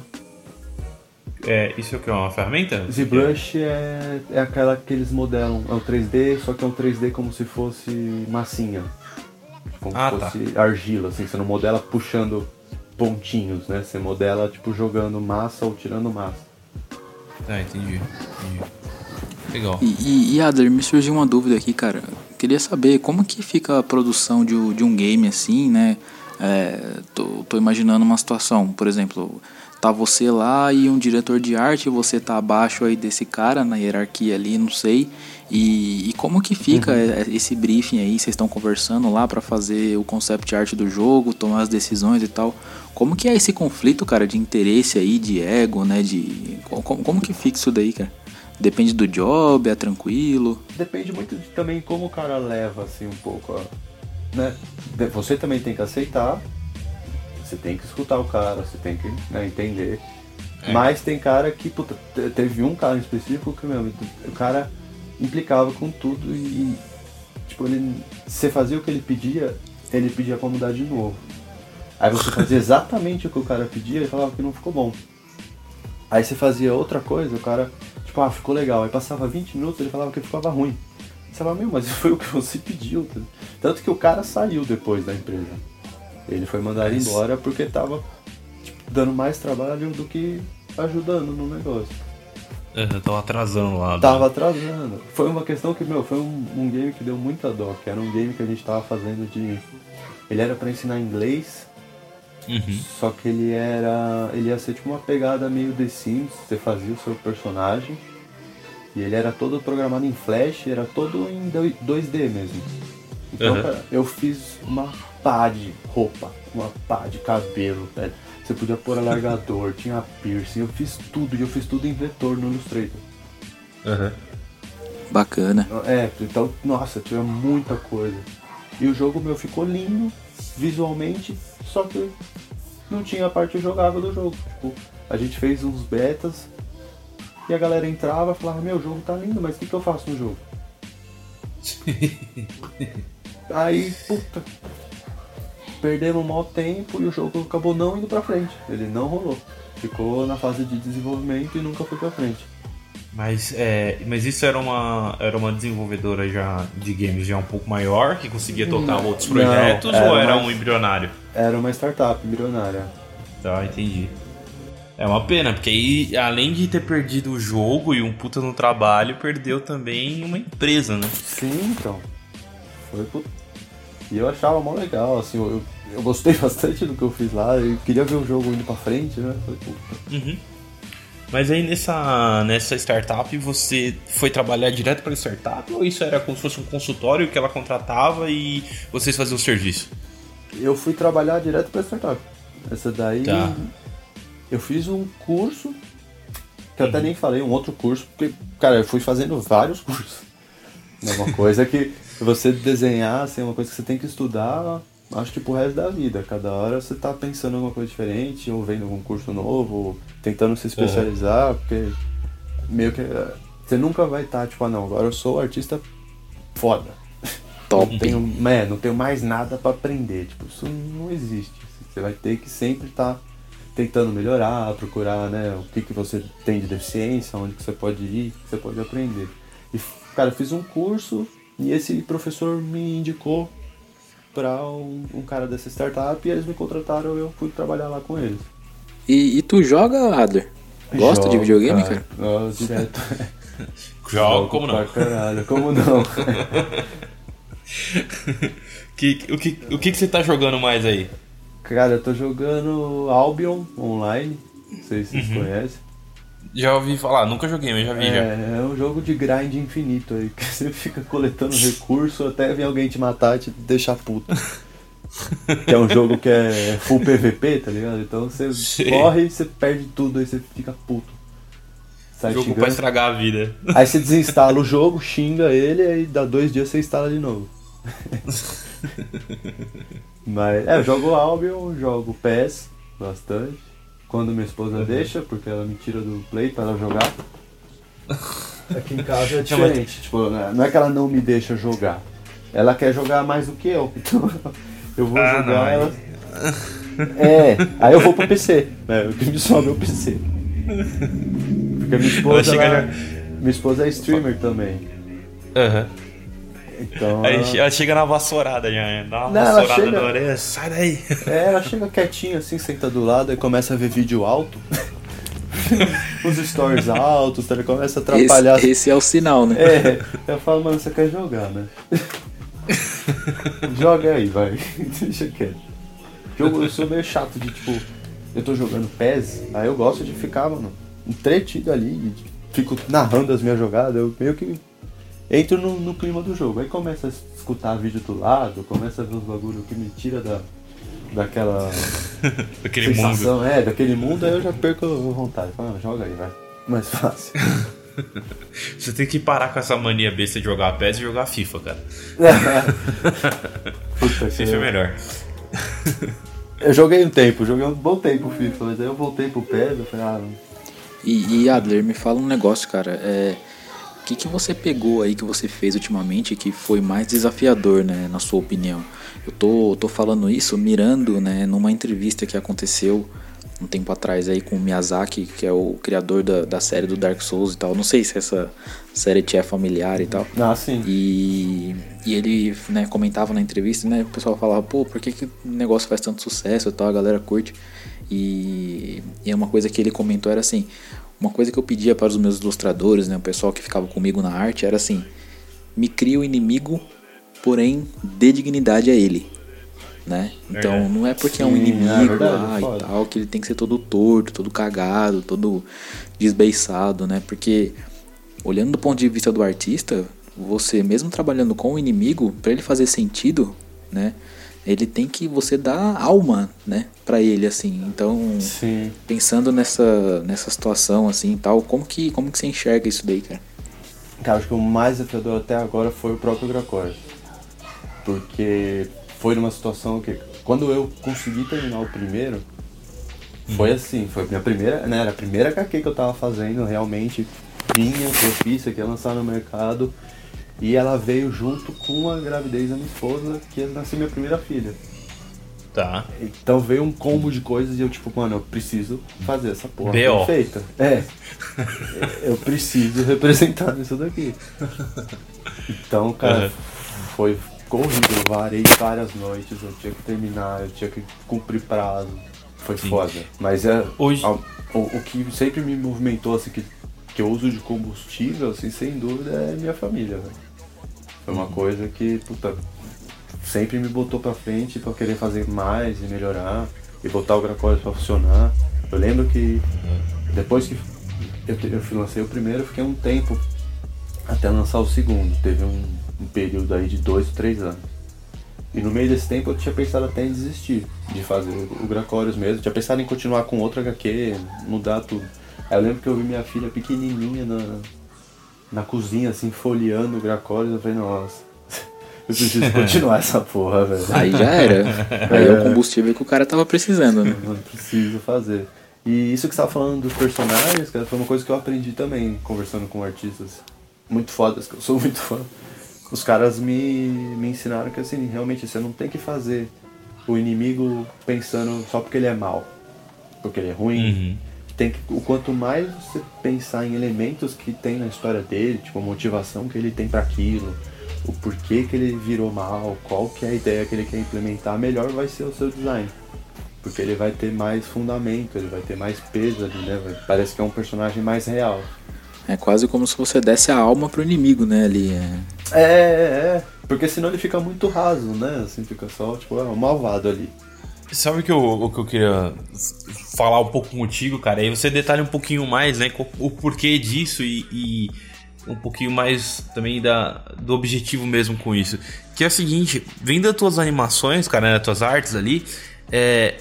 É, isso é o que? É uma ferramenta? ZBrush é, é aquela que eles modelam, é o 3D, só que é um 3D como se fosse massinha. Como ah, se tá. fosse tá. argila, assim, você não modela puxando pontinhos, né? Você modela tipo jogando massa ou tirando massa. Ah, entendi. entendi. Legal. E, e, e Adler, me surgiu uma dúvida aqui, cara. Queria saber como que fica a produção de, de um game assim, né? É, tô, tô imaginando uma situação, por exemplo, tá você lá e um diretor de arte, você tá abaixo aí desse cara na hierarquia ali, não sei. E, e como que fica uhum. esse briefing aí? Vocês estão conversando lá para fazer o concept art do jogo, tomar as decisões e tal. Como que é esse conflito, cara, de interesse aí, de ego, né? De como, como que fica isso daí, cara? Depende do job, é tranquilo? Depende muito de, também como o cara leva, assim, um pouco a, né, você também tem que aceitar, você tem que escutar o cara, você tem que né, entender. É. Mas tem cara que, puta, teve um cara em específico que, meu, o cara implicava com tudo e, tipo, ele, você fazia o que ele pedia, ele pedia pra mudar de novo. Aí você fazia exatamente o que o cara pedia e falava que não ficou bom. Aí você fazia outra coisa, o cara, tipo, ah, ficou legal. Aí passava 20 minutos ele falava que ficava ruim. Você falava, meu, mas foi o que você pediu. Tanto que o cara saiu depois da empresa. Ele foi mandado embora porque tava tipo, dando mais trabalho do que ajudando no negócio. É, tava atrasando lá. Né? Tava atrasando. Foi uma questão que, meu, foi um, um, game que deu muita dó, que era um game que a gente tava fazendo de. Ele era para ensinar inglês, uhum. só que ele era. Ele ia ser tipo uma pegada meio The Sims, você fazia o seu personagem. E ele era todo programado em Flash, era todo em 2D mesmo. Então, uhum. cara, eu fiz uma pá de roupa, uma pá de cabelo, velho. Você podia pôr alargador, tinha piercing, eu fiz tudo, e eu fiz tudo em vetor no Illustrator. Uhum. Bacana. É, então, nossa, tinha muita coisa. E o jogo meu ficou lindo, visualmente, só que não tinha a parte jogável do jogo. Tipo, a gente fez uns betas e a galera entrava e falava, meu, o jogo tá lindo, mas o que, que eu faço no jogo? Aí, puta, perdemos um mau tempo e o jogo acabou não indo pra frente. Ele não rolou. Ficou na fase de desenvolvimento e nunca foi pra frente. Mas, é, mas isso era uma, era uma desenvolvedora já de games já um pouco maior, que conseguia tocar não, outros projetos, não, ou era uma, um embrionário? Era uma startup embrionária. Tá, entendi. É uma pena, porque aí, além de ter perdido o jogo e um puta no trabalho, perdeu também uma empresa, né? Sim, então. Foi e eu achava mó legal, assim, eu, eu gostei bastante do que eu fiz lá, eu queria ver o jogo indo pra frente, né? Uhum. Mas aí nessa, nessa startup você foi trabalhar direto para a startup ou isso era como se fosse um consultório que ela contratava e vocês faziam o serviço? Eu fui trabalhar direto para a startup. Essa daí tá. eu fiz um curso que eu até uhum. nem falei, um outro curso, porque, cara, eu fui fazendo vários cursos. É uma coisa que você desenhar assim, é uma coisa que você tem que estudar, acho que pro resto da vida. Cada hora você tá pensando em alguma coisa diferente, ou vendo algum curso novo, ou tentando se especializar, uhum. porque meio que eh, você nunca vai estar, tá, tipo, ah não, agora eu sou artista foda. Top. Não tenho, é, não tenho mais nada para aprender. Tipo, isso não existe. Você vai ter que sempre estar tá tentando melhorar, procurar, né, o que, que você tem de deficiência, onde que você pode ir, que você pode aprender. E, cara, eu fiz um curso e esse professor me indicou para um, um, cara dessa startup e eles me contrataram eu fui trabalhar lá com eles. E, e tu joga, Adler? Gosta Jogo, de videogame, cara? cara? direto. Joga, como não? Caralho, como não? que, o, que, o que, que você tá jogando mais aí? Cara, eu tô jogando Albion online. Não sei se vocês uhum. conhecem. Já ouvi falar, nunca joguei, mas já vi é, já. É um jogo de grind infinito aí, que você fica coletando recurso até vir alguém te matar e te deixar puto. que é um jogo que é full PVP, tá ligado? Então você Sim. morre, você perde tudo, aí você fica puto. Sai jogo xingando. pra estragar a vida. Aí você desinstala o jogo, xinga ele, aí dá dois dias você instala de novo. Mas é, eu jogo Albion, jogo PES bastante. Quando minha esposa uhum. deixa, porque ela me tira do play para ela jogar. Aqui em casa é diferente. Tipo, né, não é que ela não me deixa jogar. Ela quer jogar mais do que eu. Então eu vou ah, jogar não, ela. É, aí eu vou pro PC. Né? O que me sobe é o PC. Porque minha esposa. Ela, minha esposa é streamer também. Aham. Uhum. Então, Aí ela... ela chega na vassourada já, né? dá uma Não, vassourada chega... na orelha, sai daí. É, ela chega quietinha assim, senta do lado e começa a ver vídeo alto. Os stories altos, tá? ele começa a atrapalhar. Esse, esse, é o sinal, né? É, eu falo, mano, você quer jogar, né? Joga aí, vai. Deixa quieto. Jogo, eu sou meio chato de tipo, eu tô jogando PES, aí eu gosto de ficar, mano, entretido ali, fico narrando as minhas jogadas, eu meio que entro no, no, clima do jogo. Aí começa a escutar vídeo do lado, começa a ver os bagulho que me tira da, daquela daquele sensação, mundo. é, daquele mundo, aí eu já perco a vontade. Fala, ah, joga aí, vai. Mais fácil. Você tem que parar com essa mania besta de jogar PES e jogar FIFA, cara. Puta FIFA é melhor. Eu joguei um tempo, joguei um bom tempo FIFA, mas aí eu voltei pro PES e falei, ah. E, e Adler, me fala um negócio, cara. É, que, que você pegou aí que você fez ultimamente que foi mais desafiador, né, na sua opinião? Eu tô, tô falando isso mirando, né, numa entrevista que aconteceu um tempo atrás aí com o Miyazaki, que é o criador da, da série do Dark Souls e tal. Não sei se essa série te é familiar e tal. Ah, sim. E, e ele né, comentava na entrevista, né? O pessoal falava, pô, por que, que o negócio faz tanto sucesso e tal? A galera curte. E, e uma coisa que ele comentou era assim: uma coisa que eu pedia para os meus ilustradores, né? O pessoal que ficava comigo na arte era assim: me cria o inimigo, porém dê dignidade a ele né? Então é. não é porque é um inimigo é verdade, e tal que ele tem que ser todo torto, todo cagado, todo desbeiçado, né? Porque olhando do ponto de vista do artista, você mesmo trabalhando com o inimigo, para ele fazer sentido, né? Ele tem que você dar alma, né, para ele assim. Então, Sim. pensando nessa nessa situação assim, tal, como que como que você enxerga isso daí, cara? Cara, acho que o mais desafiador até agora foi o próprio Gracor. Porque foi numa situação que quando eu consegui terminar o primeiro, foi assim, foi minha primeira, né, era a primeira HQ que eu tava fazendo, realmente vinha, profícia, que ia lançar no mercado, e ela veio junto com a gravidez da minha esposa, que ia nascer minha primeira filha. Tá. Então veio um combo de coisas e eu tipo, mano, eu preciso fazer essa porra B.O. perfeita. É. eu preciso representar isso daqui. Então, cara, uhum. foi corrido, varei várias noites, eu tinha que terminar, eu tinha que cumprir prazo. Foi Sim. foda. Mas é. Hoje... A, o, o, que sempre me movimentou, assim, que, que eu uso de combustível, assim, sem dúvida, é minha família, velho. Foi uma coisa que, puta, sempre me botou pra frente pra querer fazer mais e melhorar e botar o Gracólis pra funcionar. Eu lembro que depois que eu, eu lancei o primeiro, eu fiquei um tempo até lançar o segundo. Teve um, um período aí de dois, três anos. E no meio desse tempo eu tinha pensado até em desistir de fazer o Gracorius mesmo. tinha pensado em continuar com outro HQ, mudar tudo. Aí eu lembro que eu vi minha filha pequenininha na, na cozinha, assim, folheando o Gracorius. Eu falei, nossa, eu preciso continuar essa porra, velho. Aí já era. Aí é o combustível que o cara tava precisando, né? Eu preciso fazer. E isso que você tava falando dos personagens, cara, foi uma coisa que eu aprendi também conversando com artistas muito fodas, que eu sou muito fã os caras me, me ensinaram que assim, realmente você não tem que fazer o inimigo pensando só porque ele é mal, porque ele é ruim. Uhum. Tem que, o quanto mais você pensar em elementos que tem na história dele, tipo a motivação que ele tem para aquilo, o porquê que ele virou mal, qual que é a ideia que ele quer implementar, melhor vai ser o seu design. Porque ele vai ter mais fundamento, ele vai ter mais peso ali, né? Parece que é um personagem mais real. É quase como se você desse a alma pro inimigo, né? Ali. É, é, é. é. Porque senão ele fica muito raso, né? Assim, fica só, tipo, é um malvado ali. Sabe que eu, o que eu queria falar um pouco contigo, cara? Aí você detalha um pouquinho mais, né? O porquê disso e, e um pouquinho mais também da, do objetivo mesmo com isso. Que é o seguinte, vendo as tuas animações, cara, né, as tuas artes ali, é,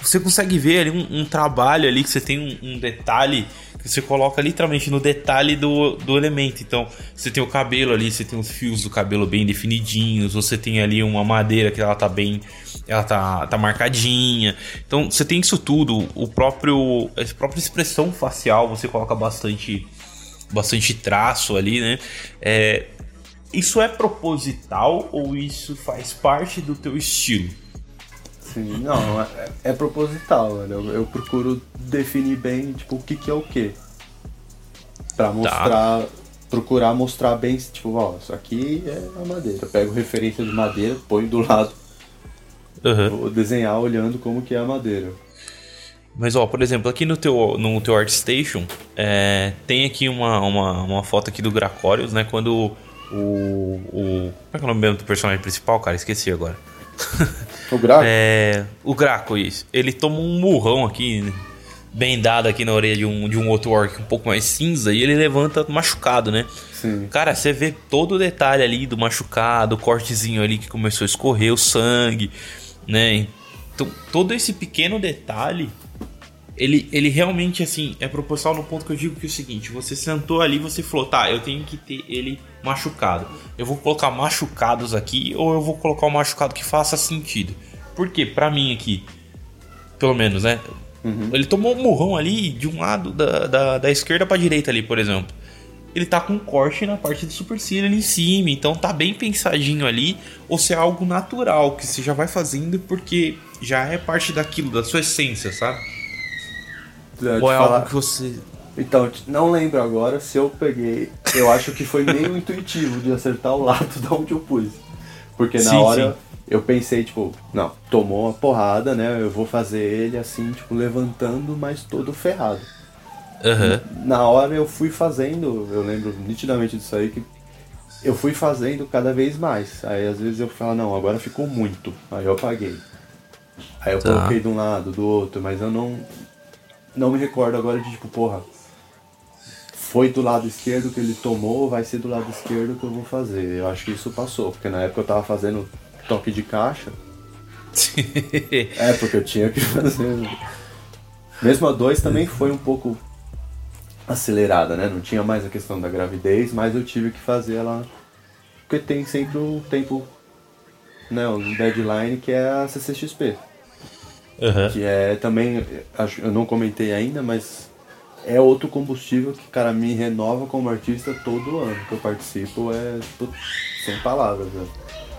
você consegue ver ali um, um, trabalho ali que você tem um, um detalhe você coloca literalmente no detalhe do, do elemento. Então, você tem o cabelo ali, você tem os fios do cabelo bem definidinhos, você tem ali uma madeira que ela tá bem. Ela tá, tá marcadinha. Então, você tem isso tudo. O próprio. A própria expressão facial, você coloca bastante. Bastante traço ali, né? É, isso é proposital ou isso faz parte do teu estilo? Sim, não, é, é proposital, eu, eu, procuro definir bem, tipo, o que, que é o que. Pra tá. mostrar, tá. procurar mostrar bem, tipo, ó, isso aqui é a madeira. Eu pego referência de madeira, põe do lado. Uhum. Vou desenhar olhando como que é a madeira. Mas ó, por exemplo, aqui no teu, no teu ArtStation, é, tem aqui uma, uma, uma foto aqui do Gracorius, né? Quando o, o. Como é que é o nome mesmo do personagem principal, cara? Esqueci agora. O Graco? É, o Graco, isso. Ele toma um murrão aqui, bem dado aqui na orelha de um, de um outro orc um pouco mais cinza, e ele levanta machucado, né? Sim. Cara, você vê todo o detalhe ali do machucado, o cortezinho ali que começou a escorrer o sangue, né? Então, todo esse pequeno detalhe ele, ele realmente, assim, é proporcional no ponto que eu digo que é o seguinte: você sentou ali você falou, tá, eu tenho que ter ele machucado. Eu vou colocar machucados aqui ou eu vou colocar um machucado que faça sentido. Porque, pra mim aqui, pelo menos, né? Uhum. Ele tomou um murrão ali de um lado da, da, da esquerda pra direita ali, por exemplo. Ele tá com um corte na parte do supercílio ali em cima, então tá bem pensadinho ali. Ou se é algo natural que você já vai fazendo porque já é parte daquilo, da sua essência, sabe? Ou é algo que você. Então, não lembro agora se eu peguei. Eu acho que foi meio intuitivo de acertar o lado de onde eu pus. Porque na sim, hora sim. eu pensei, tipo, não, tomou uma porrada, né? Eu vou fazer ele assim, tipo, levantando, mas todo ferrado. Uhum. Na hora eu fui fazendo, eu lembro nitidamente disso aí, que eu fui fazendo cada vez mais. Aí às vezes eu falo, não, agora ficou muito. Aí eu apaguei. Aí eu tá. coloquei de um lado, do outro, mas eu não, não me recordo agora de tipo, porra, foi do lado esquerdo que ele tomou, vai ser do lado esquerdo que eu vou fazer. Eu acho que isso passou, porque na época eu tava fazendo toque de caixa. é, porque eu tinha que fazer. Mesmo a 2 também foi um pouco acelerada, né? Não tinha mais a questão da gravidez, mas eu tive que fazer ela. Porque tem sempre o tempo, né? O deadline que é a CCXP. Uhum. Que é também, eu não comentei ainda, mas é outro combustível que, cara, me renova como artista todo ano que eu participo. É tipo, sem palavras, né?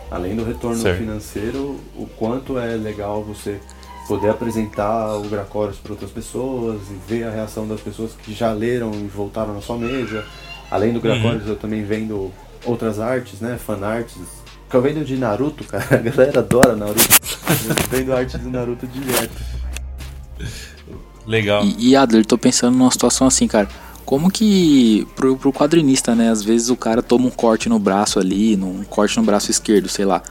Além do retorno certo. financeiro, o quanto é legal você poder apresentar o Gracorius para outras pessoas e ver a reação das pessoas que já leram e voltaram na sua mesa. Além do Gracorius, uhum. eu também vendo outras artes, né? Fanarts que eu vendo de Naruto, cara. A galera adora Naruto. Eu vendo arte do Naruto direto. Legal. E, e Adler, tô pensando numa situação assim, cara. Como que pro, pro quadrinista, né? Às vezes o cara toma um corte no braço ali, um corte no braço esquerdo, sei lá.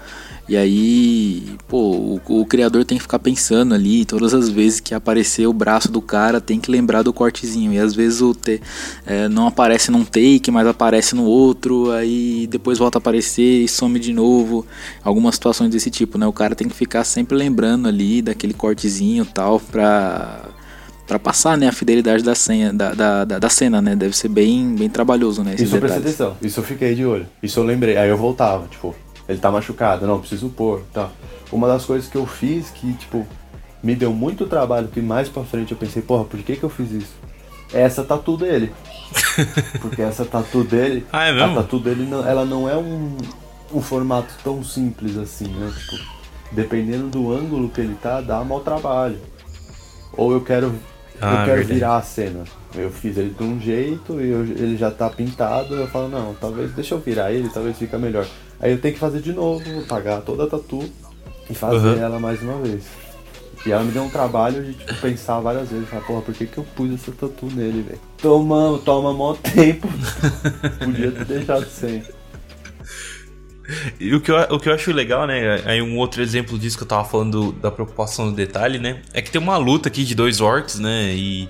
E aí, pô, o, o, criador tem que ficar pensando ali, todas as vezes que aparecer o braço do cara, tem que lembrar do cortezinho. E às vezes o te, é, não aparece num take, mas aparece no outro, aí depois volta a aparecer e some de novo. Algumas situações desse tipo, né? O cara tem que ficar sempre lembrando ali daquele cortezinho e tal, pra, pra passar né, a fidelidade da, senha, da, da, da, da cena, né? Deve ser bem, bem trabalhoso, né? Isso eu prestei atenção, isso eu fiquei de olho, isso eu lembrei, aí eu voltava, tipo ele tá machucado, não, preciso pôr, tá. Uma das coisas que eu fiz que, tipo, me deu muito trabalho, que mais pra frente eu pensei, porra, por que que eu fiz isso? Essa tatu dele. Porque essa tatu dele, ah, é mesmo? a tatu dele, não, ela não é um, um formato tão simples assim, né? Tipo, dependendo do ângulo que ele tá, dá mau trabalho. Ou eu quero, ah, eu quero virar a cena. Eu fiz ele de um jeito e eu, ele já tá pintado, eu falo, não, talvez deixa eu virar ele, talvez fica melhor. Aí eu tenho que fazer de novo, pagar toda a tatu e fazer uhum. ela mais uma vez. E ela me deu um trabalho de tipo, pensar várias vezes, falar, porra, por que, que eu pus essa tatu nele, velho? Toma, toma mó tempo. Podia ter deixado sem. E o que, eu, o que eu acho legal, né? Aí um outro exemplo disso que eu tava falando da preocupação do detalhe, né? É que tem uma luta aqui de dois orcs, né? E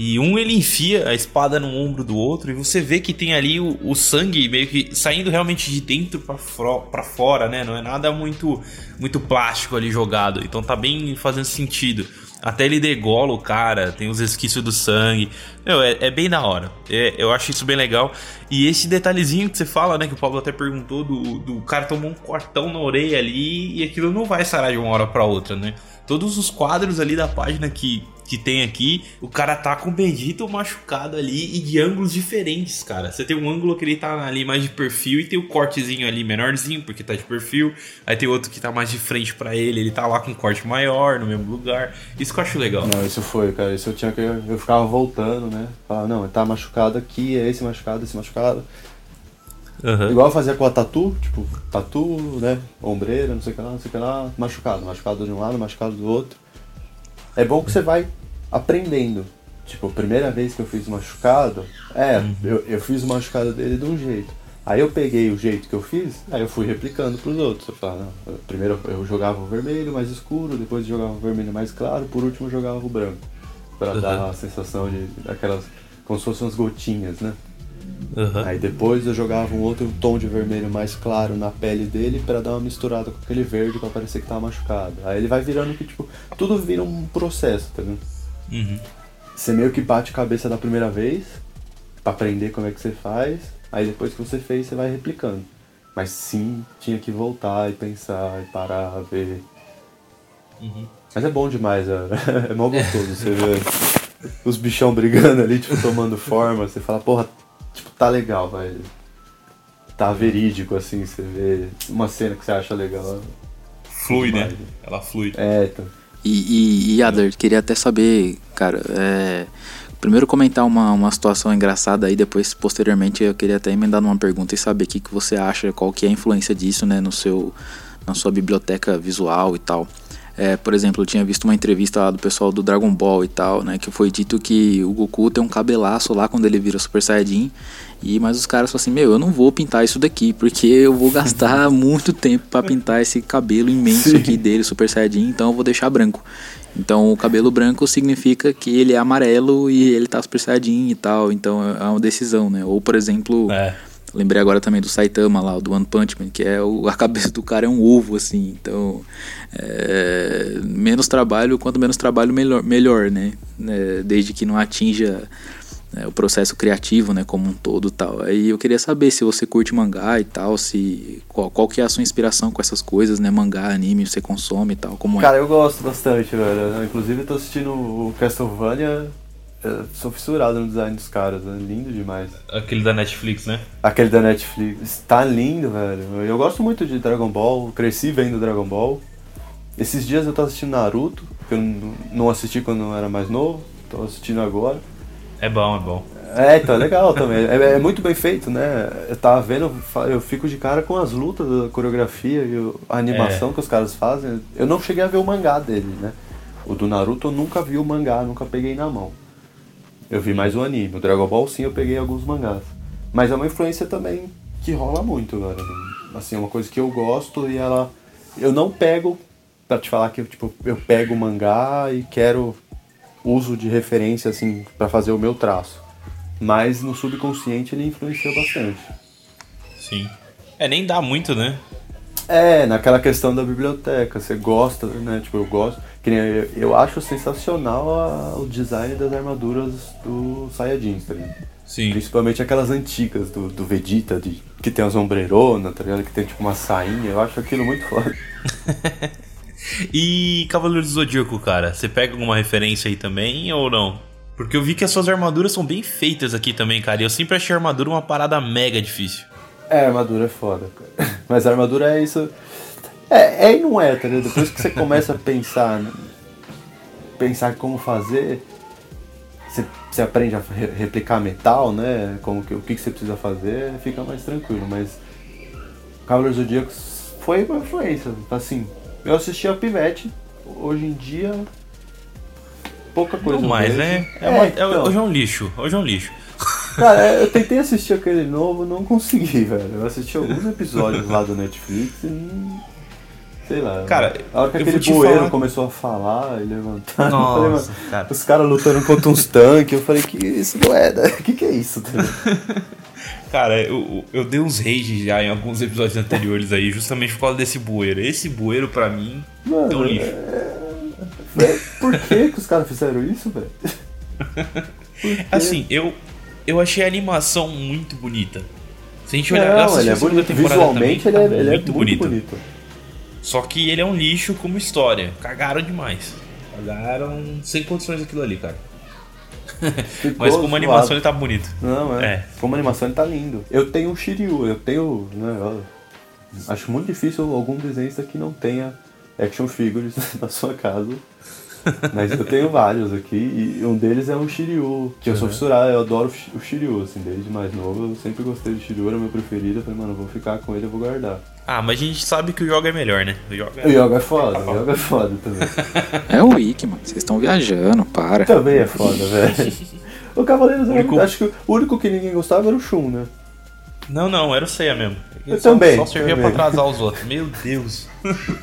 e um ele enfia a espada no ombro do outro e você vê que tem ali o, o sangue meio que saindo realmente de dentro para fora, né? Não é nada muito muito plástico ali jogado. Então tá bem fazendo sentido. Até ele degola o cara, tem os resquícios do sangue. Meu, é, é bem da hora. É, eu acho isso bem legal. E esse detalhezinho que você fala, né? Que o Pablo até perguntou: do, do cara tomou um cortão na orelha ali e aquilo não vai sarar de uma hora para outra, né? Todos os quadros ali da página que que tem aqui, o cara tá com o Bendito machucado ali e de ângulos diferentes, cara. Você tem um ângulo que ele tá ali mais de perfil e tem o um cortezinho ali menorzinho, porque tá de perfil. Aí tem outro que tá mais de frente para ele, ele tá lá com um corte maior, no mesmo lugar. Isso que eu acho legal. Não, isso foi, cara. Isso eu tinha que. Eu ficava voltando, né? Falava, não, ele tá machucado aqui, é esse machucado, esse machucado. Uhum. Igual eu fazia com a tatu, tipo, tatu, né? Ombreira, não sei o que lá, não sei o que lá, machucado. Machucado de um lado, machucado do outro. É bom que você vai aprendendo. Tipo, a primeira vez que eu fiz o machucado, é, uhum. eu, eu fiz o machucado dele de um jeito. Aí eu peguei o jeito que eu fiz, aí eu fui replicando pros outros. Eu falava, não, primeiro eu jogava o vermelho mais escuro, depois jogava o vermelho mais claro, por último eu jogava o branco. Pra uhum. dar a sensação de aquelas. como se fossem umas gotinhas, né? Uhum. Aí depois eu jogava um outro tom de vermelho mais claro na pele dele para dar uma misturada com aquele verde para parecer que tava machucado. Aí ele vai virando que, tipo, tudo vira um processo, tá vendo? Uhum. você meio que bate cabeça da primeira vez, pra aprender como é que você faz, aí depois que você fez, você vai replicando. Mas sim, tinha que voltar e pensar, e parar, ver. Uhum. Mas é bom demais, é, é mó gostoso você ver os bichão brigando ali, tipo, tomando forma, você fala, porra, tipo, tá legal, velho. Tá verídico, assim, você vê uma cena que você acha legal. Flui, né? Ela flui. É, então. E, e, e Adler, queria até saber, cara, é, primeiro comentar uma, uma situação engraçada aí, depois, posteriormente, eu queria até emendar numa pergunta e saber o que, que você acha, qual que é a influência disso, né, no seu, na sua biblioteca visual e tal. É, por exemplo, eu tinha visto uma entrevista lá do pessoal do Dragon Ball e tal, né? Que foi dito que o Goku tem um cabelaço lá quando ele vira Super Saiyajin. E, mas os caras falaram assim, meu, eu não vou pintar isso daqui, porque eu vou gastar muito tempo para pintar esse cabelo imenso Sim. aqui dele, Super Saiyajin, então eu vou deixar branco. Então o cabelo branco significa que ele é amarelo e ele tá Super Saiyajin e tal, então é uma decisão, né? Ou, por exemplo, É. Lembrei agora também do Saitama lá, do One Punch Man, que é o, a cabeça do cara é um ovo, assim. Então, é, menos trabalho, quanto menos trabalho, melhor, melhor né? É, desde que não atinja né, o processo criativo, né, como um todo tal. Aí eu queria saber se você curte mangá e tal, se qual, qual que é a sua inspiração com essas coisas, né? Mangá, anime, você consome e tal, como é? Cara, eu gosto bastante, velho. Inclusive, eu tô assistindo o Castlevania. Eu sou fissurado no design dos caras, é lindo demais. Aquele da Netflix, né? Aquele da Netflix, tá lindo, velho. Eu gosto muito de Dragon Ball, cresci vendo Dragon Ball. Esses dias eu tô assistindo Naruto, que eu não- assisti quando eu era mais novo, tô assistindo agora. É bom, é bom. É, então é legal também. É, é muito bem feito, né? Eu tava vendo, eu fico de cara com as lutas, a coreografia e a animação que os caras fazem. Eu não cheguei a ver o mangá dele, né? O do Naruto eu nunca vi o mangá, nunca peguei na mão. Eu vi mais o anime. O Dragon Ball sim eu peguei alguns mangás. Mas é uma influência também que rola muito, velho. Assim, é uma coisa que eu gosto e ela. Eu não pego, pra te falar que eu, tipo, eu pego o mangá e quero uso de referência, assim, pra fazer o meu traço. Mas no subconsciente ele influenciou bastante. Sim. É, nem dá muito, né? É, naquela questão da biblioteca, você gosta, né? Tipo, eu gosto. Eu, eu acho sensacional a- o design das armaduras do Saiyajins, tá ligado? Sim. Principalmente aquelas antigas do, do Vegeta, de, que tem as ombreironas, tá ligado? Que tem tipo uma sainha, eu acho aquilo muito foda. E Cavaleiro do Zodíaco, cara, você pega alguma referência aí também ou não? Porque eu vi que as suas armaduras são bem feitas aqui também, cara. E eu sempre achei a armadura uma parada mega difícil. É, a armadura é foda, cara. Mas a armadura é isso. É, é e não é, tá ligado? Depois que você começa a pensar. Pensar como fazer. Você, você aprende a re- replicar metal, né? Como que, o que, que você precisa fazer, fica mais tranquilo. Mas. Cavaleiros do Zodíaco foi uma influência. Assim, eu assisti a Pivete. Hoje em dia. Pouca coisa. Não mais, né? É É, uma- é- então. Hoje é um lixo. Hoje é um lixo. Cara, eu tentei assistir aquele novo, não consegui, velho. Eu assisti alguns episódios lá do Netflix e não. Sei lá. Cara, a hora que aquele bueiro falar- começou a falar e levantar, falei, Nossa, mano, cara. os caras lutando contra uns tanques, eu falei, que isso não é, né? que que é isso? tá? Cara, eu, eu dei uns rage já em alguns episódios anteriores aí, justamente por causa desse bueiro. Esse bueiro, pra mim, é um Mano, lixo. é, por que que os caras fizeram isso, velho? Assim, eu, eu achei a animação muito bonita. Se a gente olhar, Não, ele é bonito. Visualmente também, ele, é, tá ele é muito, bonito. bonito. Só que ele é um lixo como história. Cagaram demais. Cagaram sem condições aquilo ali, cara. Mas como animação ele tá bonito. Não, é. É. Como animação ele tá lindo. Eu tenho um Shiryu, eu tenho. Né, eu acho muito difícil algum desenhista que não tenha action figures na sua casa. Mas eu tenho vários aqui e um deles é um Shiryu, que eu sou fissurado, eu adoro o Shiryu, assim, desde mais novo eu sempre gostei do Shiryu, era o meu preferido, eu falei, mano, eu vou ficar com ele, eu vou guardar. Ah, mas a gente sabe que o Yoga é melhor, né? O Yoga O Yoga é foda, o Yoga é foda também. É o Wiki, mano. Vocês estão viajando, para. Também é foda, velho. O Cavaleiros era- Único- acho que o único que ninguém gostava era o Shun, né? Não, não, era o Seiya mesmo. Ele Eu só, também, Só servia também. pra atrasar os outros. Meu Deus.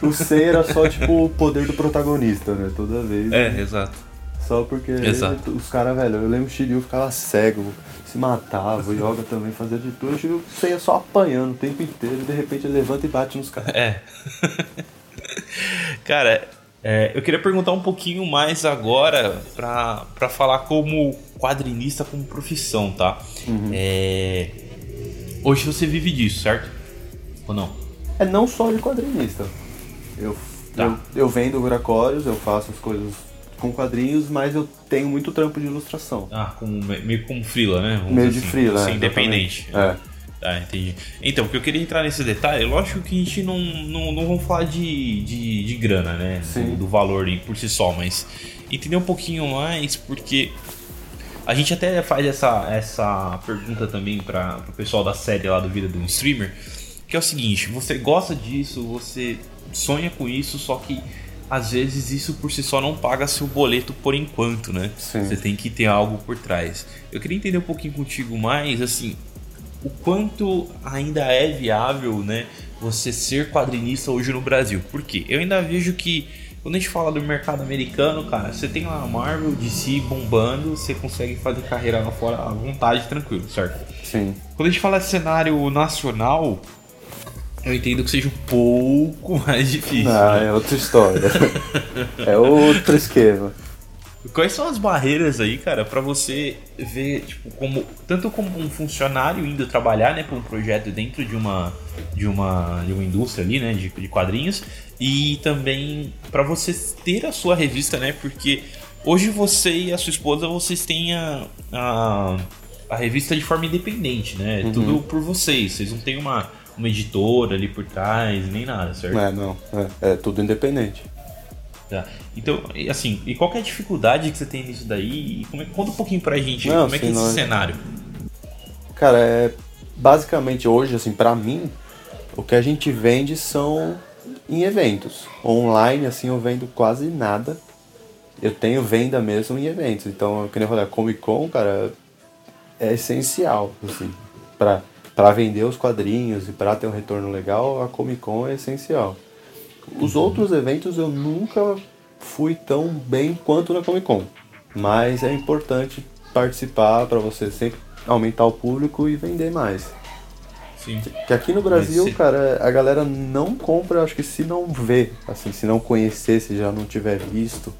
O Sei era só, tipo, o poder do protagonista, né? Toda vez. É, exato. Só porque Exato. os caras, velho, eu lembro que o Shiryu ficava cego, se matava, o Yoga também fazia de tudo, o Shiryu saía só apanhando o tempo inteiro, e de repente ele levanta e bate nos caras. É. Cara, É, eu queria perguntar um pouquinho mais agora para falar como quadrinista como profissão, tá? Uhum. É, hoje você vive disso, certo? Ou não? É não só de quadrinista. Eu, tá. eu, eu vendo Gracórios, eu faço as coisas com quadrinhos, mas eu tenho muito trampo de ilustração. Ah, com, meio como frila, né? Vamos meio de assim, frila, é, independente. É. Tá, entendi. Então, porque eu queria entrar nesse detalhe, lógico que a gente não, não, não vamos falar de, de, de grana, né? Sim. Do, valor por si só, mas entender um pouquinho mais, porque a gente até faz essa, essa pergunta também para o pessoal da série lá do Vida do Streamer, que é o seguinte, você gosta disso, você sonha com isso, só que às vezes isso por si só não paga seu boleto por enquanto, né? Sim. Você tem que ter algo por trás. Eu queria entender um pouquinho contigo mais, assim, o quanto ainda é viável, né, você ser quadrinista hoje no Brasil. Porque eu ainda vejo que quando a gente fala do mercado americano, cara, você tem lá a Marvel, DC bombando, você consegue fazer carreira lá fora à vontade, tranquilo, certo? Sim. Quando a gente fala de cenário nacional, eu entendo que seja um pouco mais difícil. Ah, né? é outra história. é outro esquema. Quais são as barreiras aí, cara, para você ver, tipo, como tanto como um funcionário indo trabalhar, né, para um projeto dentro de uma de uma de uma indústria ali, né, de, de quadrinhos, e também para você ter a sua revista, né, porque hoje você e a sua esposa vocês têm a, a, a revista de forma independente, né, uhum. tudo por vocês, vocês não têm uma uma editora ali por trás nem nada, certo? É, não, é, é tudo independente. Tá. Então, assim, e qual é a dificuldade que você tem nisso daí? E como é, conta um pouquinho pra gente Não, como é que é esse cenário. Cara, é basicamente hoje, assim, para mim, o que a gente vende são em eventos. Online, assim, eu vendo quase nada. Eu tenho venda mesmo em eventos. Então, eu queria falar, Comic Con, cara, é essencial, assim, pra, pra vender os quadrinhos e pra ter um retorno legal, a Comic Con é essencial. Os outros eventos eu nunca fui tão bem quanto na Comic Con, mas é importante participar para você sempre aumentar o público e vender mais. Sim. Que aqui no Brasil, cara, a galera não compra, acho que se não vê, assim, se não conhecer, se já não tiver visto.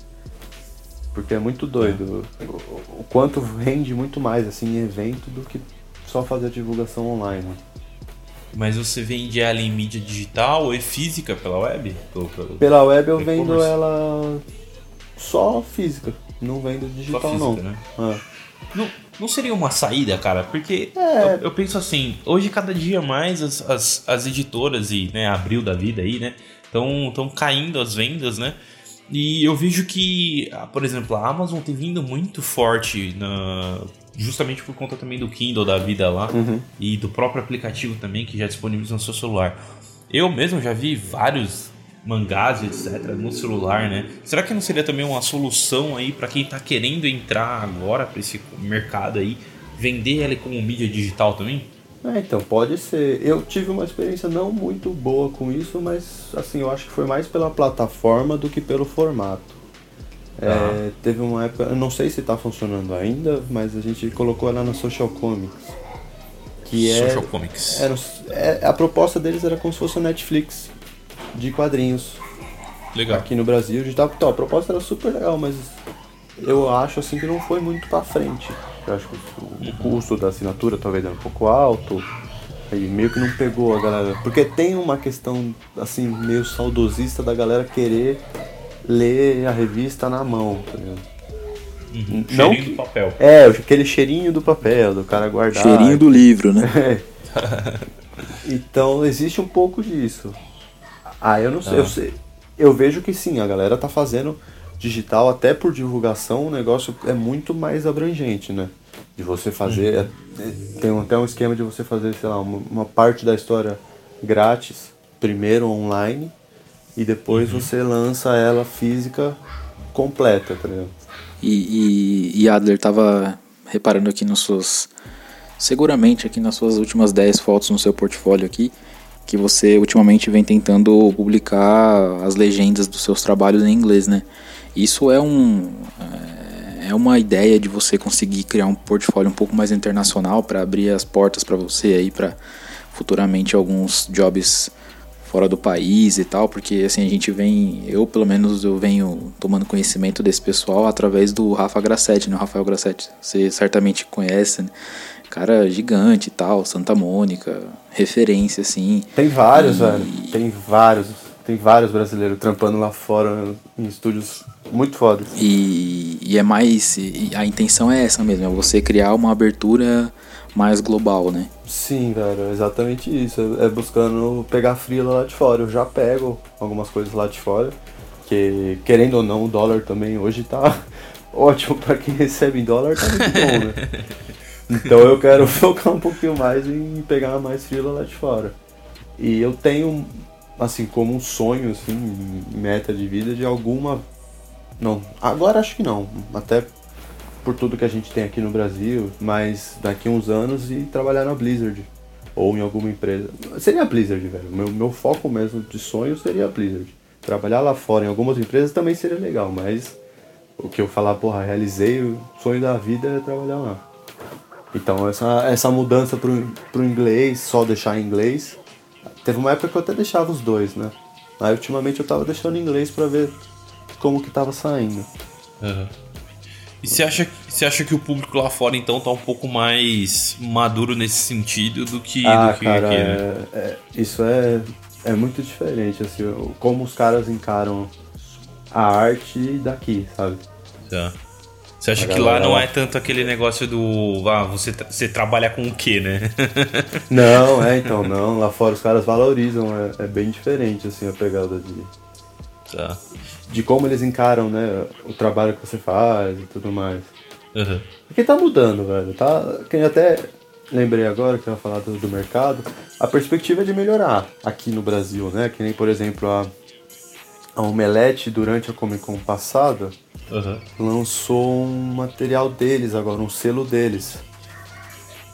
Porque é muito doido. É. O, o quanto vende muito mais, assim, em evento do que só fazer a divulgação online. Mas você vende ela em mídia digital ou é física pela web? Pelo, pelo, pela web eu vendo ela só física, não vendo digital física, não. Né? É. não. Não seria uma saída, cara? Porque é. eu, eu, penso assim, hoje cada dia mais as, as, as editoras e né, abril da vida aí, né? Estão caindo as vendas, né? E eu vejo que, ah, por exemplo, a Amazon tem vindo muito forte na, justamente por conta também do Kindle da vida lá uhum. e do próprio aplicativo também que já disponibiliza no seu celular. Eu mesmo já vi vários mangás, etc, no celular, né? Será que não seria também uma solução aí para quem está querendo entrar agora para esse mercado aí, vender ele como mídia digital também? É, então, pode ser. Eu tive uma experiência não muito boa com isso, mas assim, eu acho que foi mais pela plataforma do que pelo formato. É, teve uma época, eu não sei se está funcionando ainda, mas a gente colocou ela na Social Comics. Que é, Social Comics. Era, é, a proposta deles era como se fosse o Netflix de quadrinhos. Legal. Aqui no Brasil. Então, a proposta era super legal, mas eu acho assim que não foi muito para frente. Eu acho que o, o uhum. custo da assinatura talvez era um pouco alto. Aí meio que não pegou a galera. Porque tem uma questão assim, meio saudosista da galera querer ler a revista na mão, tá ligado? Uhum. Não cheirinho que... do papel. É, aquele cheirinho do papel, do cara guardar. Cheirinho do livro, né? É. então existe um pouco disso. Ah, eu não sei, ah. eu sei. Eu vejo que sim, a galera tá fazendo digital até por divulgação, o negócio é muito mais abrangente, né? De você fazer. Uhum. É, tem até um esquema de você fazer, sei lá, uma, uma parte da história grátis, primeiro online, e depois uhum. você lança ela física completa, tá ligado? E, e, e Adler tava reparando aqui nos seus. Seguramente aqui nas suas últimas 10 fotos no seu portfólio aqui, que você ultimamente vem tentando publicar as legendas dos seus trabalhos em inglês, né? Isso é um é uma ideia de você conseguir criar um portfólio um pouco mais internacional para abrir as portas para você aí para futuramente alguns jobs fora do país e tal, porque assim a gente vem, eu pelo menos eu venho tomando conhecimento desse pessoal através do Rafa Grassetti, né? O Rafael Grassetti, você certamente conhece, né? Cara gigante e tal, Santa Mônica, referência assim. Tem vários, e... velho. Tem vários. Tem vários brasileiros trampando lá fora em estúdios muito fodas. E, e é mais. E a intenção é essa mesmo, é você criar uma abertura mais global, né? Sim, velho, é exatamente isso. É buscando pegar frila lá de fora. Eu já pego algumas coisas lá de fora. Que, querendo ou não, o dólar também hoje tá ótimo para quem recebe em dólar, tá muito bom, né? Então eu quero focar um pouquinho mais em pegar mais frila lá de fora. E eu tenho, assim, como um sonho, assim, meta de vida de alguma. Não, agora acho que não. Até por tudo que a gente tem aqui no Brasil, mas daqui uns anos e trabalhar na Blizzard ou em alguma empresa. Seria a Blizzard, velho. Meu, meu foco mesmo de sonho seria a Blizzard. Trabalhar lá fora em algumas empresas também seria legal, mas o que eu falar, porra, realizei o sonho da vida é trabalhar lá. Então essa, essa mudança pro, pro inglês, só deixar em inglês, teve uma época que eu até deixava os dois, né? Aí ultimamente eu tava deixando em inglês para ver como que tava saindo. Uhum. E você acha, você acha que o público lá fora então tá um pouco mais maduro nesse sentido do que, ah, do que cara, aqui, né? É, é, isso é, é muito diferente, assim, como os caras encaram a arte daqui, sabe? Tá. Você acha que lá não é tanto aquele negócio do. Ah, você, você trabalha com o quê, né? não, é, então, não. Lá fora os caras valorizam, é, é bem diferente, assim, a pegada de. Tá de como eles encaram, né, o trabalho que você faz e tudo mais. Uhum. Porque tá mudando, velho. Tá, quem até lembrei agora que eu ia falar do, do, mercado, a perspectiva é de melhorar aqui no Brasil, né? Que nem, por exemplo, a, a Omelete durante a Comic Con passada uhum. lançou um material deles agora, um selo deles.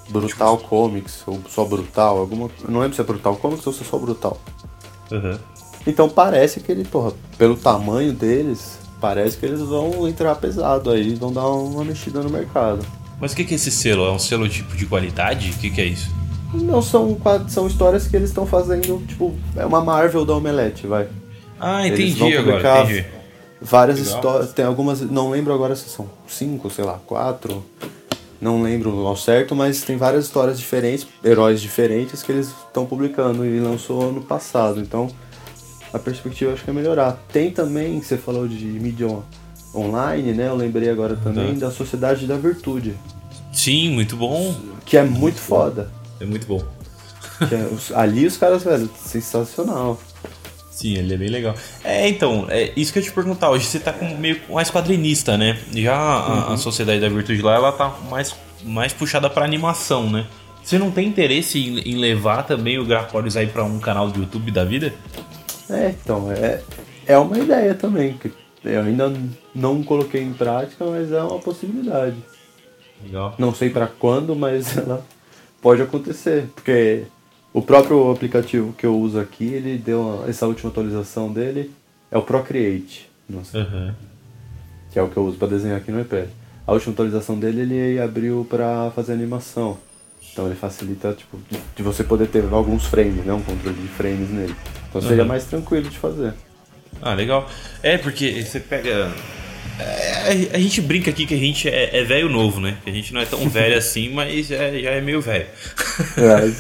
Brutal Comics, ou só Brutal, alguma. Não lembro se é Brutal Comics ou se é só Brutal. Uhum. Então parece que ele, porra, pelo tamanho deles, parece que eles vão entrar pesado aí, vão dar uma mexida no mercado. Mas o que, que é esse selo? É um selo tipo de qualidade? O que, que é isso? Não, são, são histórias que eles estão fazendo, tipo, é uma Marvel da Omelete, vai. Ah, entendi agora, entendi. Várias histórias, tem algumas, não lembro agora se são cinco, sei lá, quatro, não lembro ao certo, mas tem várias histórias diferentes, heróis diferentes que eles estão publicando e lançou ano passado, então a perspectiva acho que é melhorar. Tem também, você falou de mídia online, né? Eu lembrei agora também da Sociedade da Virtude. Sim, muito bom. Que é muito foda. É muito bom. É, ali os caras, velho, sensacional. Sim, ele é bem legal. É, então, é isso que eu te perguntar. Hoje você tá com meio mais quadrinista, né? Já a, uhum. a Sociedade da Virtude lá, ela tá mais, mais puxada pra animação, né? Você não tem interesse em, em levar também o Grafórios aí pra um canal do YouTube da vida? É, então, é, é uma ideia também, que eu ainda não coloquei em prática, mas é uma possibilidade. Legal. Não sei para quando, mas ela pode acontecer, porque o próprio aplicativo que eu uso aqui, ele deu uma, essa última atualização dele, é o Procreate, uhum. que é o que eu uso para desenhar aqui no iPad. A última atualização dele ele abriu para fazer animação. Então ele facilita tipo, de você poder ter alguns frames, né? Um controle de frames nele. Então seria uhum. mais tranquilo de fazer. Ah, legal. É, porque você pega. É, a gente brinca aqui que a gente é, é velho novo, né? Que a gente não é tão velho assim, mas é, já é meio velho. É,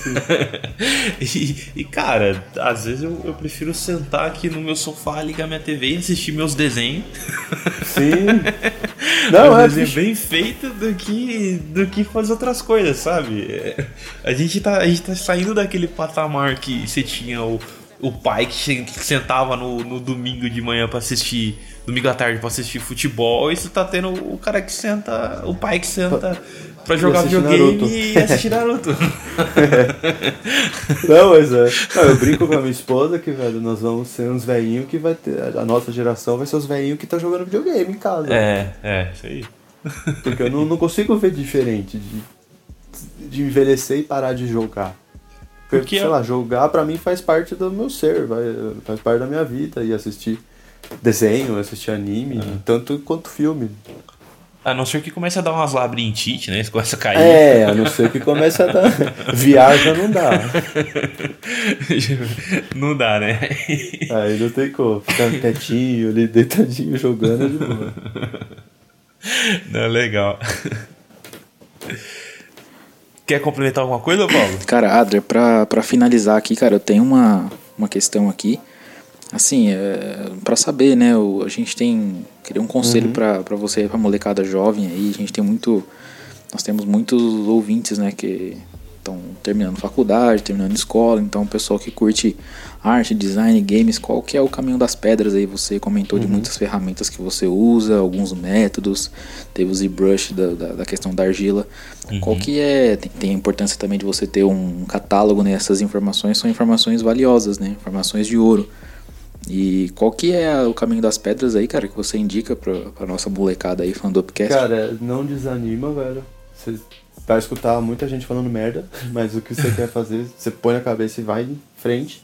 e, e, cara, às vezes eu, eu, prefiro sentar aqui no meu sofá, ligar minha TV e assistir meus desenhos. Sim. Não, é desenho bem feito do que, do que fazer outras coisas, sabe? A gente, tá, a gente tá saindo daquele patamar que você tinha o o pai que sentava no, no domingo de manhã para assistir, domingo à tarde para assistir futebol, e você tá tendo o cara que senta, o pai que senta pra jogar videogame Naruto. e assistir Naruto. Não, mas é. Não, eu brinco com a minha esposa que, velho, nós vamos ser uns velhinhos que vai ter. A nossa geração vai ser os velhinhos que tá jogando videogame em casa. É, é, isso aí. Porque eu não, não consigo ver diferente de, de envelhecer e parar de jogar. Porque, sei lá, jogar pra mim faz parte do meu ser, vai, faz parte da minha vida. E assistir desenho, assistir anime, tanto quanto filme. A não ser que comece a dar umas labirintite, né? Você começa a cair. É, a não ser que comece a dar. Viagem não dá. não dá, né? Aí não tem como. Ficar quietinho ali, deitadinho, jogando de boa. Não, legal. Quer complementar alguma coisa, Paulo? Cara, Adler, pra, pra finalizar aqui, cara, eu tenho uma, uma questão aqui. Assim, é, para saber, né? O, a gente tem. Queria um conselho uhum. para você, pra molecada jovem aí. A gente tem muito. Nós temos muitos ouvintes, né? Que estão terminando faculdade, terminando escola. Então, o pessoal que curte arte, design, games, qual que é o caminho das pedras aí? Você comentou uhum. de muitas ferramentas que você usa, alguns métodos. Teve o ZBrush da, da, da questão da argila. Uhum. Qual que é... Tem, tem, a importância também de você ter um catálogo, né? Essas informações são informações valiosas, né? Informações de ouro. E qual que é o caminho das pedras aí, cara, que você indica pra, pra nossa molecada aí, fã do Upcast? Cara, não desanima, velho. Vai escutar muita gente falando merda, mas o que você quer fazer, você põe na cabeça e vai em frente.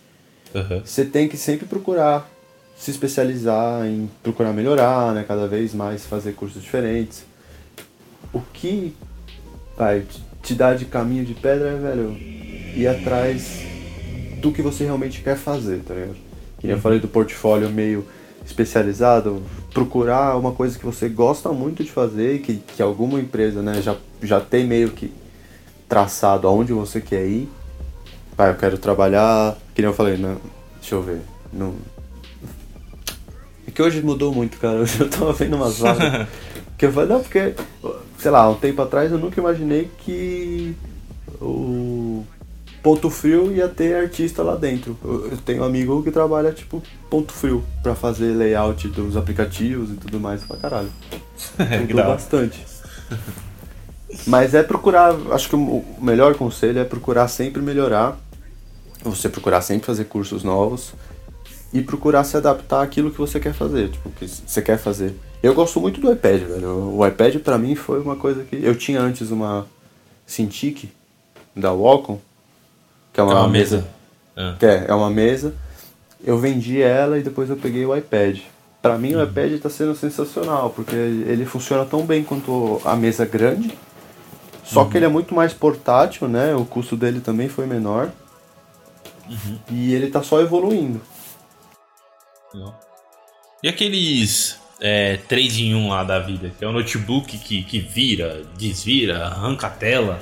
Uhum. Você tem que sempre procurar se especializar em procurar melhorar, né? Cada vez mais fazer cursos diferentes. O que vai te dar de caminho de pedra é, velho, ir atrás do que você realmente quer fazer, tá ligado? Que eu falei do portfólio meio especializado, procurar uma coisa que você gosta muito de fazer e que, que alguma empresa né, já, já tem meio que traçado aonde você quer ir. Pai, eu quero trabalhar, que nem eu falei, não, deixa eu ver. Não... É que hoje mudou muito, cara. Hoje eu tava vendo umas vagas que eu falei, não, porque, sei lá, um tempo atrás eu nunca imaginei que o ponto frio ia ter artista lá dentro. Eu tenho um amigo que trabalha tipo ponto frio para fazer layout dos aplicativos e tudo mais pra caralho. Mudou bastante. Mas é procurar, acho que o melhor conselho é procurar sempre melhorar, você procurar sempre fazer cursos novos e procurar se adaptar àquilo que você quer fazer, tipo, que você quer fazer. Eu gosto muito do iPad, velho. O iPad para mim foi uma coisa que eu tinha antes uma Cintiq da Wacom que é uma, é uma mesa. mesa. Ah. É, é uma mesa. Eu vendi ela e depois eu peguei o iPad. Para mim uhum. o iPad está sendo sensacional, porque ele funciona tão bem quanto a mesa grande. Só uhum. que ele é muito mais portátil, né? O custo dele também foi menor. Uhum. E ele tá só evoluindo. E aqueles é, 3 em 1 lá da vida, que é o notebook que, que vira, desvira, arranca a tela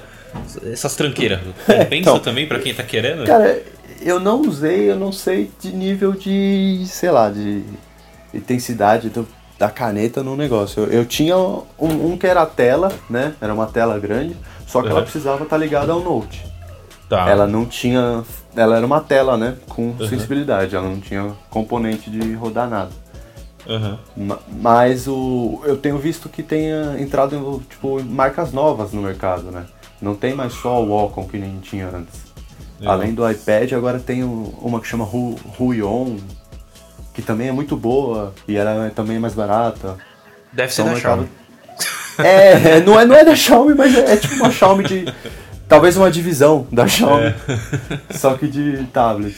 essas tranqueiras. Compensa então, também para quem tá querendo? Cara, eu não usei, eu não sei de nível de, sei lá, de intensidade do, da caneta no negócio. Eu, eu tinha um, um, que era a tela, né? Era uma tela grande, só que uhum. ela precisava estar tá ligada ao Note. Tá. Ela não tinha. Ela era uma tela, né? Com uhum. sensibilidade, ela não tinha componente de rodar nada. Uhum. Mas o, eu tenho visto que tenha entrado tipo, marcas novas no mercado, né? Não tem mais só o Wacom que nem tinha antes. É. Além do iPad, agora tem uma que chama Huion, que também é muito boa e ela é também mais barata. Deve ser então, da Xiaomi. É, não é, não é da Xiaomi, mas é, é tipo uma Xiaomi de. Talvez uma divisão da Xiaomi. É. Só que de tablet.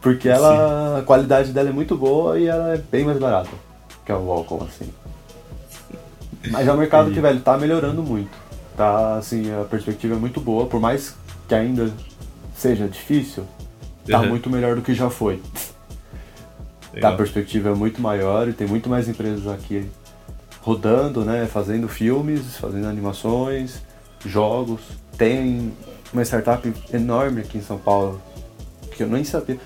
Porque ela. Sim. A qualidade dela é muito boa e ela é bem mais barata. Que é o Wacom, assim. Mas é um mercado que, velho, tá melhorando muito tá assim, a perspectiva é muito boa, por mais que ainda seja difícil, tá uhum. muito melhor do que já foi. Tá, a perspectiva é muito maior e tem muito mais empresas aqui rodando, né, fazendo filmes, fazendo animações, jogos. Tem uma startup enorme aqui em São Paulo que eu nem sabia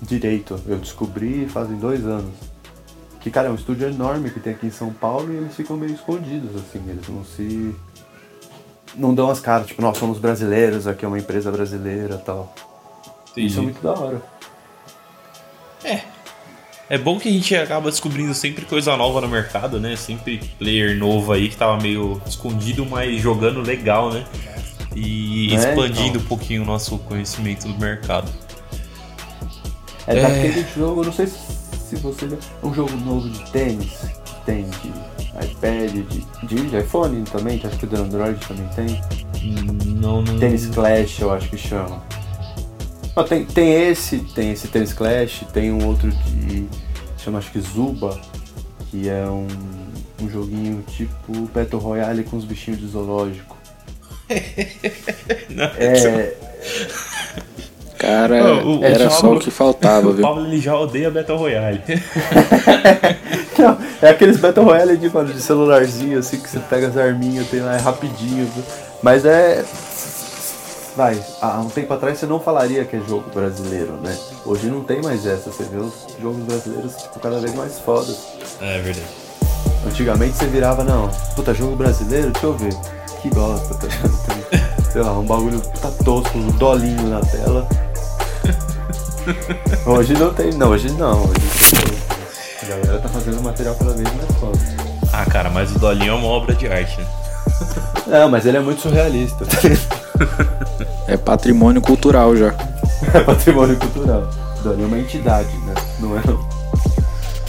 direito, eu descobri fazem dois anos. Que, cara, é um estúdio enorme que tem aqui em São Paulo e eles ficam meio escondidos, assim, eles não se não dão as caras, tipo, nós somos brasileiros, aqui é uma empresa brasileira e tal. Entendi. Isso é muito da hora. É. É bom que a gente acaba descobrindo sempre coisa nova no mercado, né? Sempre player novo aí que tava meio escondido, mas jogando legal, né? E é, expandindo então. um pouquinho o nosso conhecimento do mercado. É, é daquele jogo, não sei se você. Um jogo novo de tênis tem de iPad, de, de iPhone também, que acho que o do Android também tem. Não, não. Tênis Clash, eu acho que chama. Ah, tem, tem esse, tem esse Tênis Clash, tem um outro que chama acho que Zuba, que é um, um joguinho tipo Battle Royale com os bichinhos de zoológico. Não, É. Cara, o- era o só Pablo- o que faltava, o viu? Pablo ele já odeia Battle Royale. Não, é aqueles Battle Royale de, mano, de celularzinho, assim, que você pega as arminhas, tem lá, é rapidinho. viu? Mas é. Vai, há um tempo atrás você não falaria que é jogo brasileiro, né? Hoje não tem mais essa, você vê os jogos brasileiros tipo, cada vez mais fodas. É verdade. Antigamente você virava, não, puta, jogo brasileiro, deixa eu ver. Que bosta, tá ligado? Sei lá, um bagulho tá tosco, um dolinho na tela. Hoje não tem, não, hoje não. Hoje, a galera tá fazendo material cada vez mais foda. Ah, cara, mas o Dolinho é uma obra de arte, né? Não, mas ele é muito surrealista. É patrimônio cultural já. É patrimônio cultural. Dolinho é uma entidade, né? Não é não.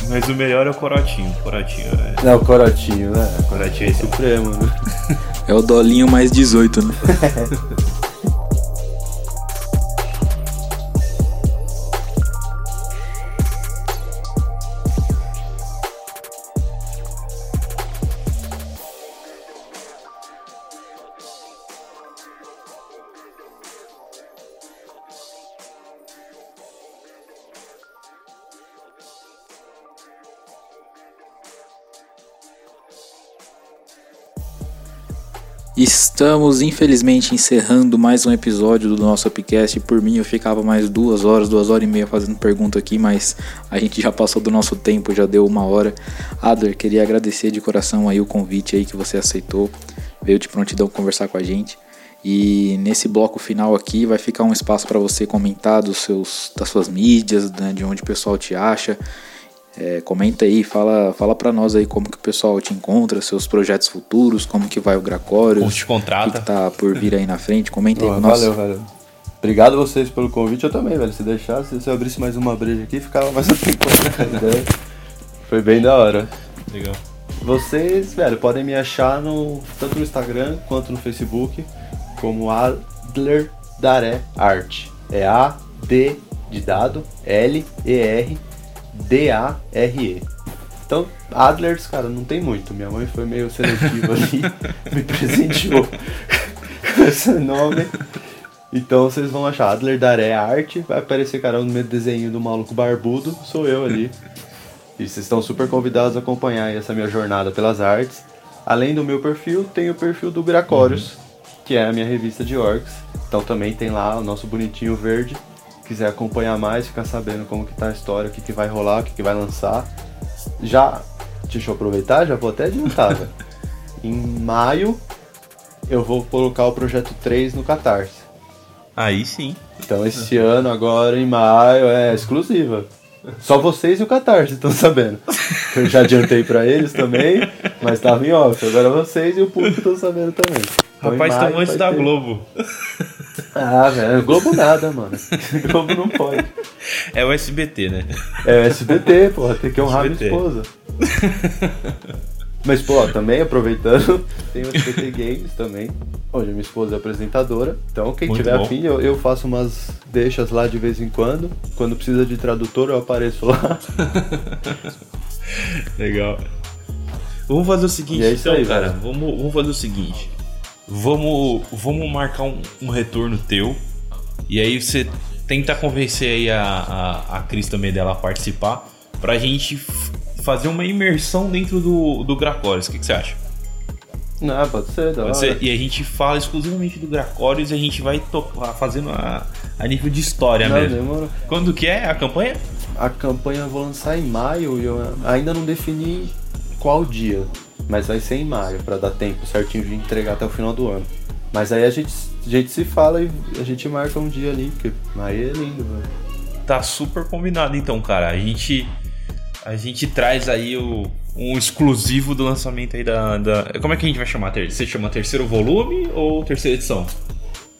Mas o melhor é o Corotinho. O Corotinho é. Não, o Corotinho, né? O Corotinho é Supremo, né? É o dolinho mais 18, né? Estamos, infelizmente, encerrando mais um episódio do nosso podcast. Por mim, eu ficava mais duas horas, duas horas e meia fazendo pergunta aqui, mas a gente já passou do nosso tempo, já deu uma hora. Adler, queria agradecer de coração aí o convite aí que você aceitou, veio de prontidão conversar com a gente. E nesse bloco final aqui vai ficar um espaço para você comentar dos seus, das suas mídias, né, de onde o pessoal te acha. É, comenta aí, fala, fala para nós aí como que o pessoal te encontra, seus projetos futuros, como que vai o te o que, que tá por vir aí na frente. Comenta aí nós. valeu, valeu. Obrigado vocês pelo convite, eu também, velho. Se deixasse, se eu abrisse mais uma breja aqui, ficava mais um tempo. Foi bem da hora. Legal. Vocês, velho, podem me achar no, tanto no Instagram quanto no Facebook como Adler Daré Art. É A D de dado L E R D A R E. Então, Adlers, cara, não tem muito. Minha mãe foi meio seletiva ali, me presenteou com esse nome. Então vocês vão achar Adler Daré Arte, vai aparecer, cara, no meu desenho do maluco barbudo, sou eu ali. E vocês estão super convidados a acompanhar essa minha jornada pelas artes. Além do meu perfil, tem o perfil do Gracórios, que é a minha revista de orcs. Então também tem lá o nosso bonitinho verde. Quiser acompanhar mais, ficar sabendo como que tá a história, o que, que vai rolar, o que, que vai lançar. Já, deixa eu aproveitar, já vou até adiantar, velho. Em maio, eu vou colocar o projeto 3 no Catarse. Aí sim. Então esse ano, agora em maio, é exclusiva. Só vocês e o Catarse estão sabendo. Eu já adiantei pra eles também, mas tava em off. Agora vocês e o público estão sabendo também. Rapaz, estão antes da ter. Globo. Ah, velho, Globo nada, mano. Globo não pode. É o SBT, né? É o SBT, porra, tem que honrar minha SBT. esposa. Mas, pô, também aproveitando, tem o SBT Games também, onde minha esposa é apresentadora. Então, quem Muito tiver bom. afim, eu, eu faço umas deixas lá de vez em quando. Quando precisa de tradutor, eu apareço lá. Legal. Vamos fazer o seguinte, é isso então, aí, cara. Vamos, vamos fazer o seguinte. Vamos, vamos marcar um, um retorno teu. E aí você tenta convencer aí a, a, a Cris também dela a participar. Pra gente fazer uma imersão dentro do, do Gracórios. O que, que você acha? Não, pode ser, da Pode ser? E a gente fala exclusivamente do Gracórios e a gente vai topar fazendo a, a nível de história Não, mesmo. demorou. Quando que é a campanha? A campanha eu vou lançar em maio e eu ainda não defini qual dia, mas vai ser em maio, pra dar tempo certinho de entregar até o final do ano. Mas aí a gente, a gente se fala e a gente marca um dia ali, porque aí é lindo, velho. Tá super combinado então, cara. A gente a gente traz aí o, um exclusivo do lançamento aí da, da- Como é que a gente vai chamar? Você chama terceiro volume ou terceira edição?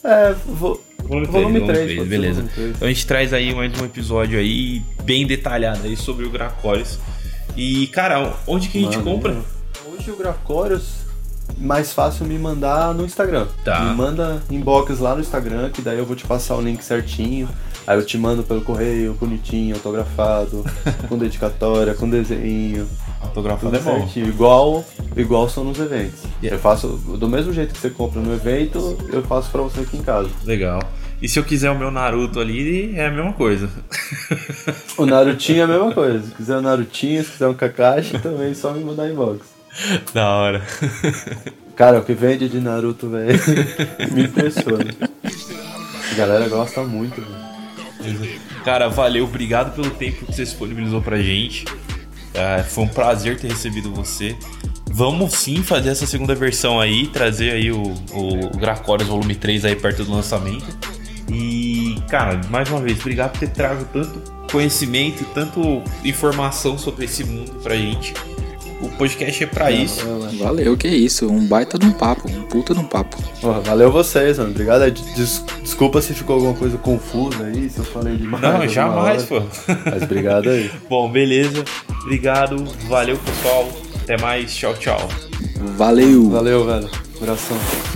É, vou. Volume Volume 3, 3, pode ser beleza. volume. Então a gente traz aí mais um episódio aí bem detalhado aí sobre o Gracóris. E, cara, onde que a gente compra? Hoje o Gracórios, mais fácil me mandar no Instagram. Tá. Me manda inbox lá no Instagram, que daí eu vou te passar o link certinho. Aí eu te mando pelo correio, bonitinho, autografado, com dedicatória, com desenho, Autografado é bom. certinho. Igual, igual são nos eventos. Eu faço do mesmo jeito que você compra no evento, eu faço pra você aqui em casa. Legal. E se eu quiser o meu Naruto ali, é a mesma coisa. O Narutinho é a mesma coisa. Se quiser o Narutinho, se quiser um Kakashi, também é só me mandar inbox. da hora. Cara, o que vende de Naruto, velho, me impressiona. A galera gosta muito, velho. Cara, valeu, obrigado pelo tempo que você disponibilizou pra gente. É, foi um prazer ter recebido você. Vamos sim fazer essa segunda versão aí, trazer aí o, o Gracorius Volume 3 aí perto do lançamento. E, cara, mais uma vez, obrigado por ter trago tanto conhecimento, tanto informação sobre esse mundo pra gente. O podcast é pra isso. Valeu, que isso. Um baita de um papo, um puta de um papo. Porra, valeu vocês, mano. Obrigado. aí. Des- desculpa se ficou alguma coisa confusa aí, se eu falei demais. Não, jamais, pô. Mas obrigado aí. Bom, beleza. Obrigado. Valeu, pessoal. Até mais. Tchau, tchau. Valeu! Valeu, velho. Abração.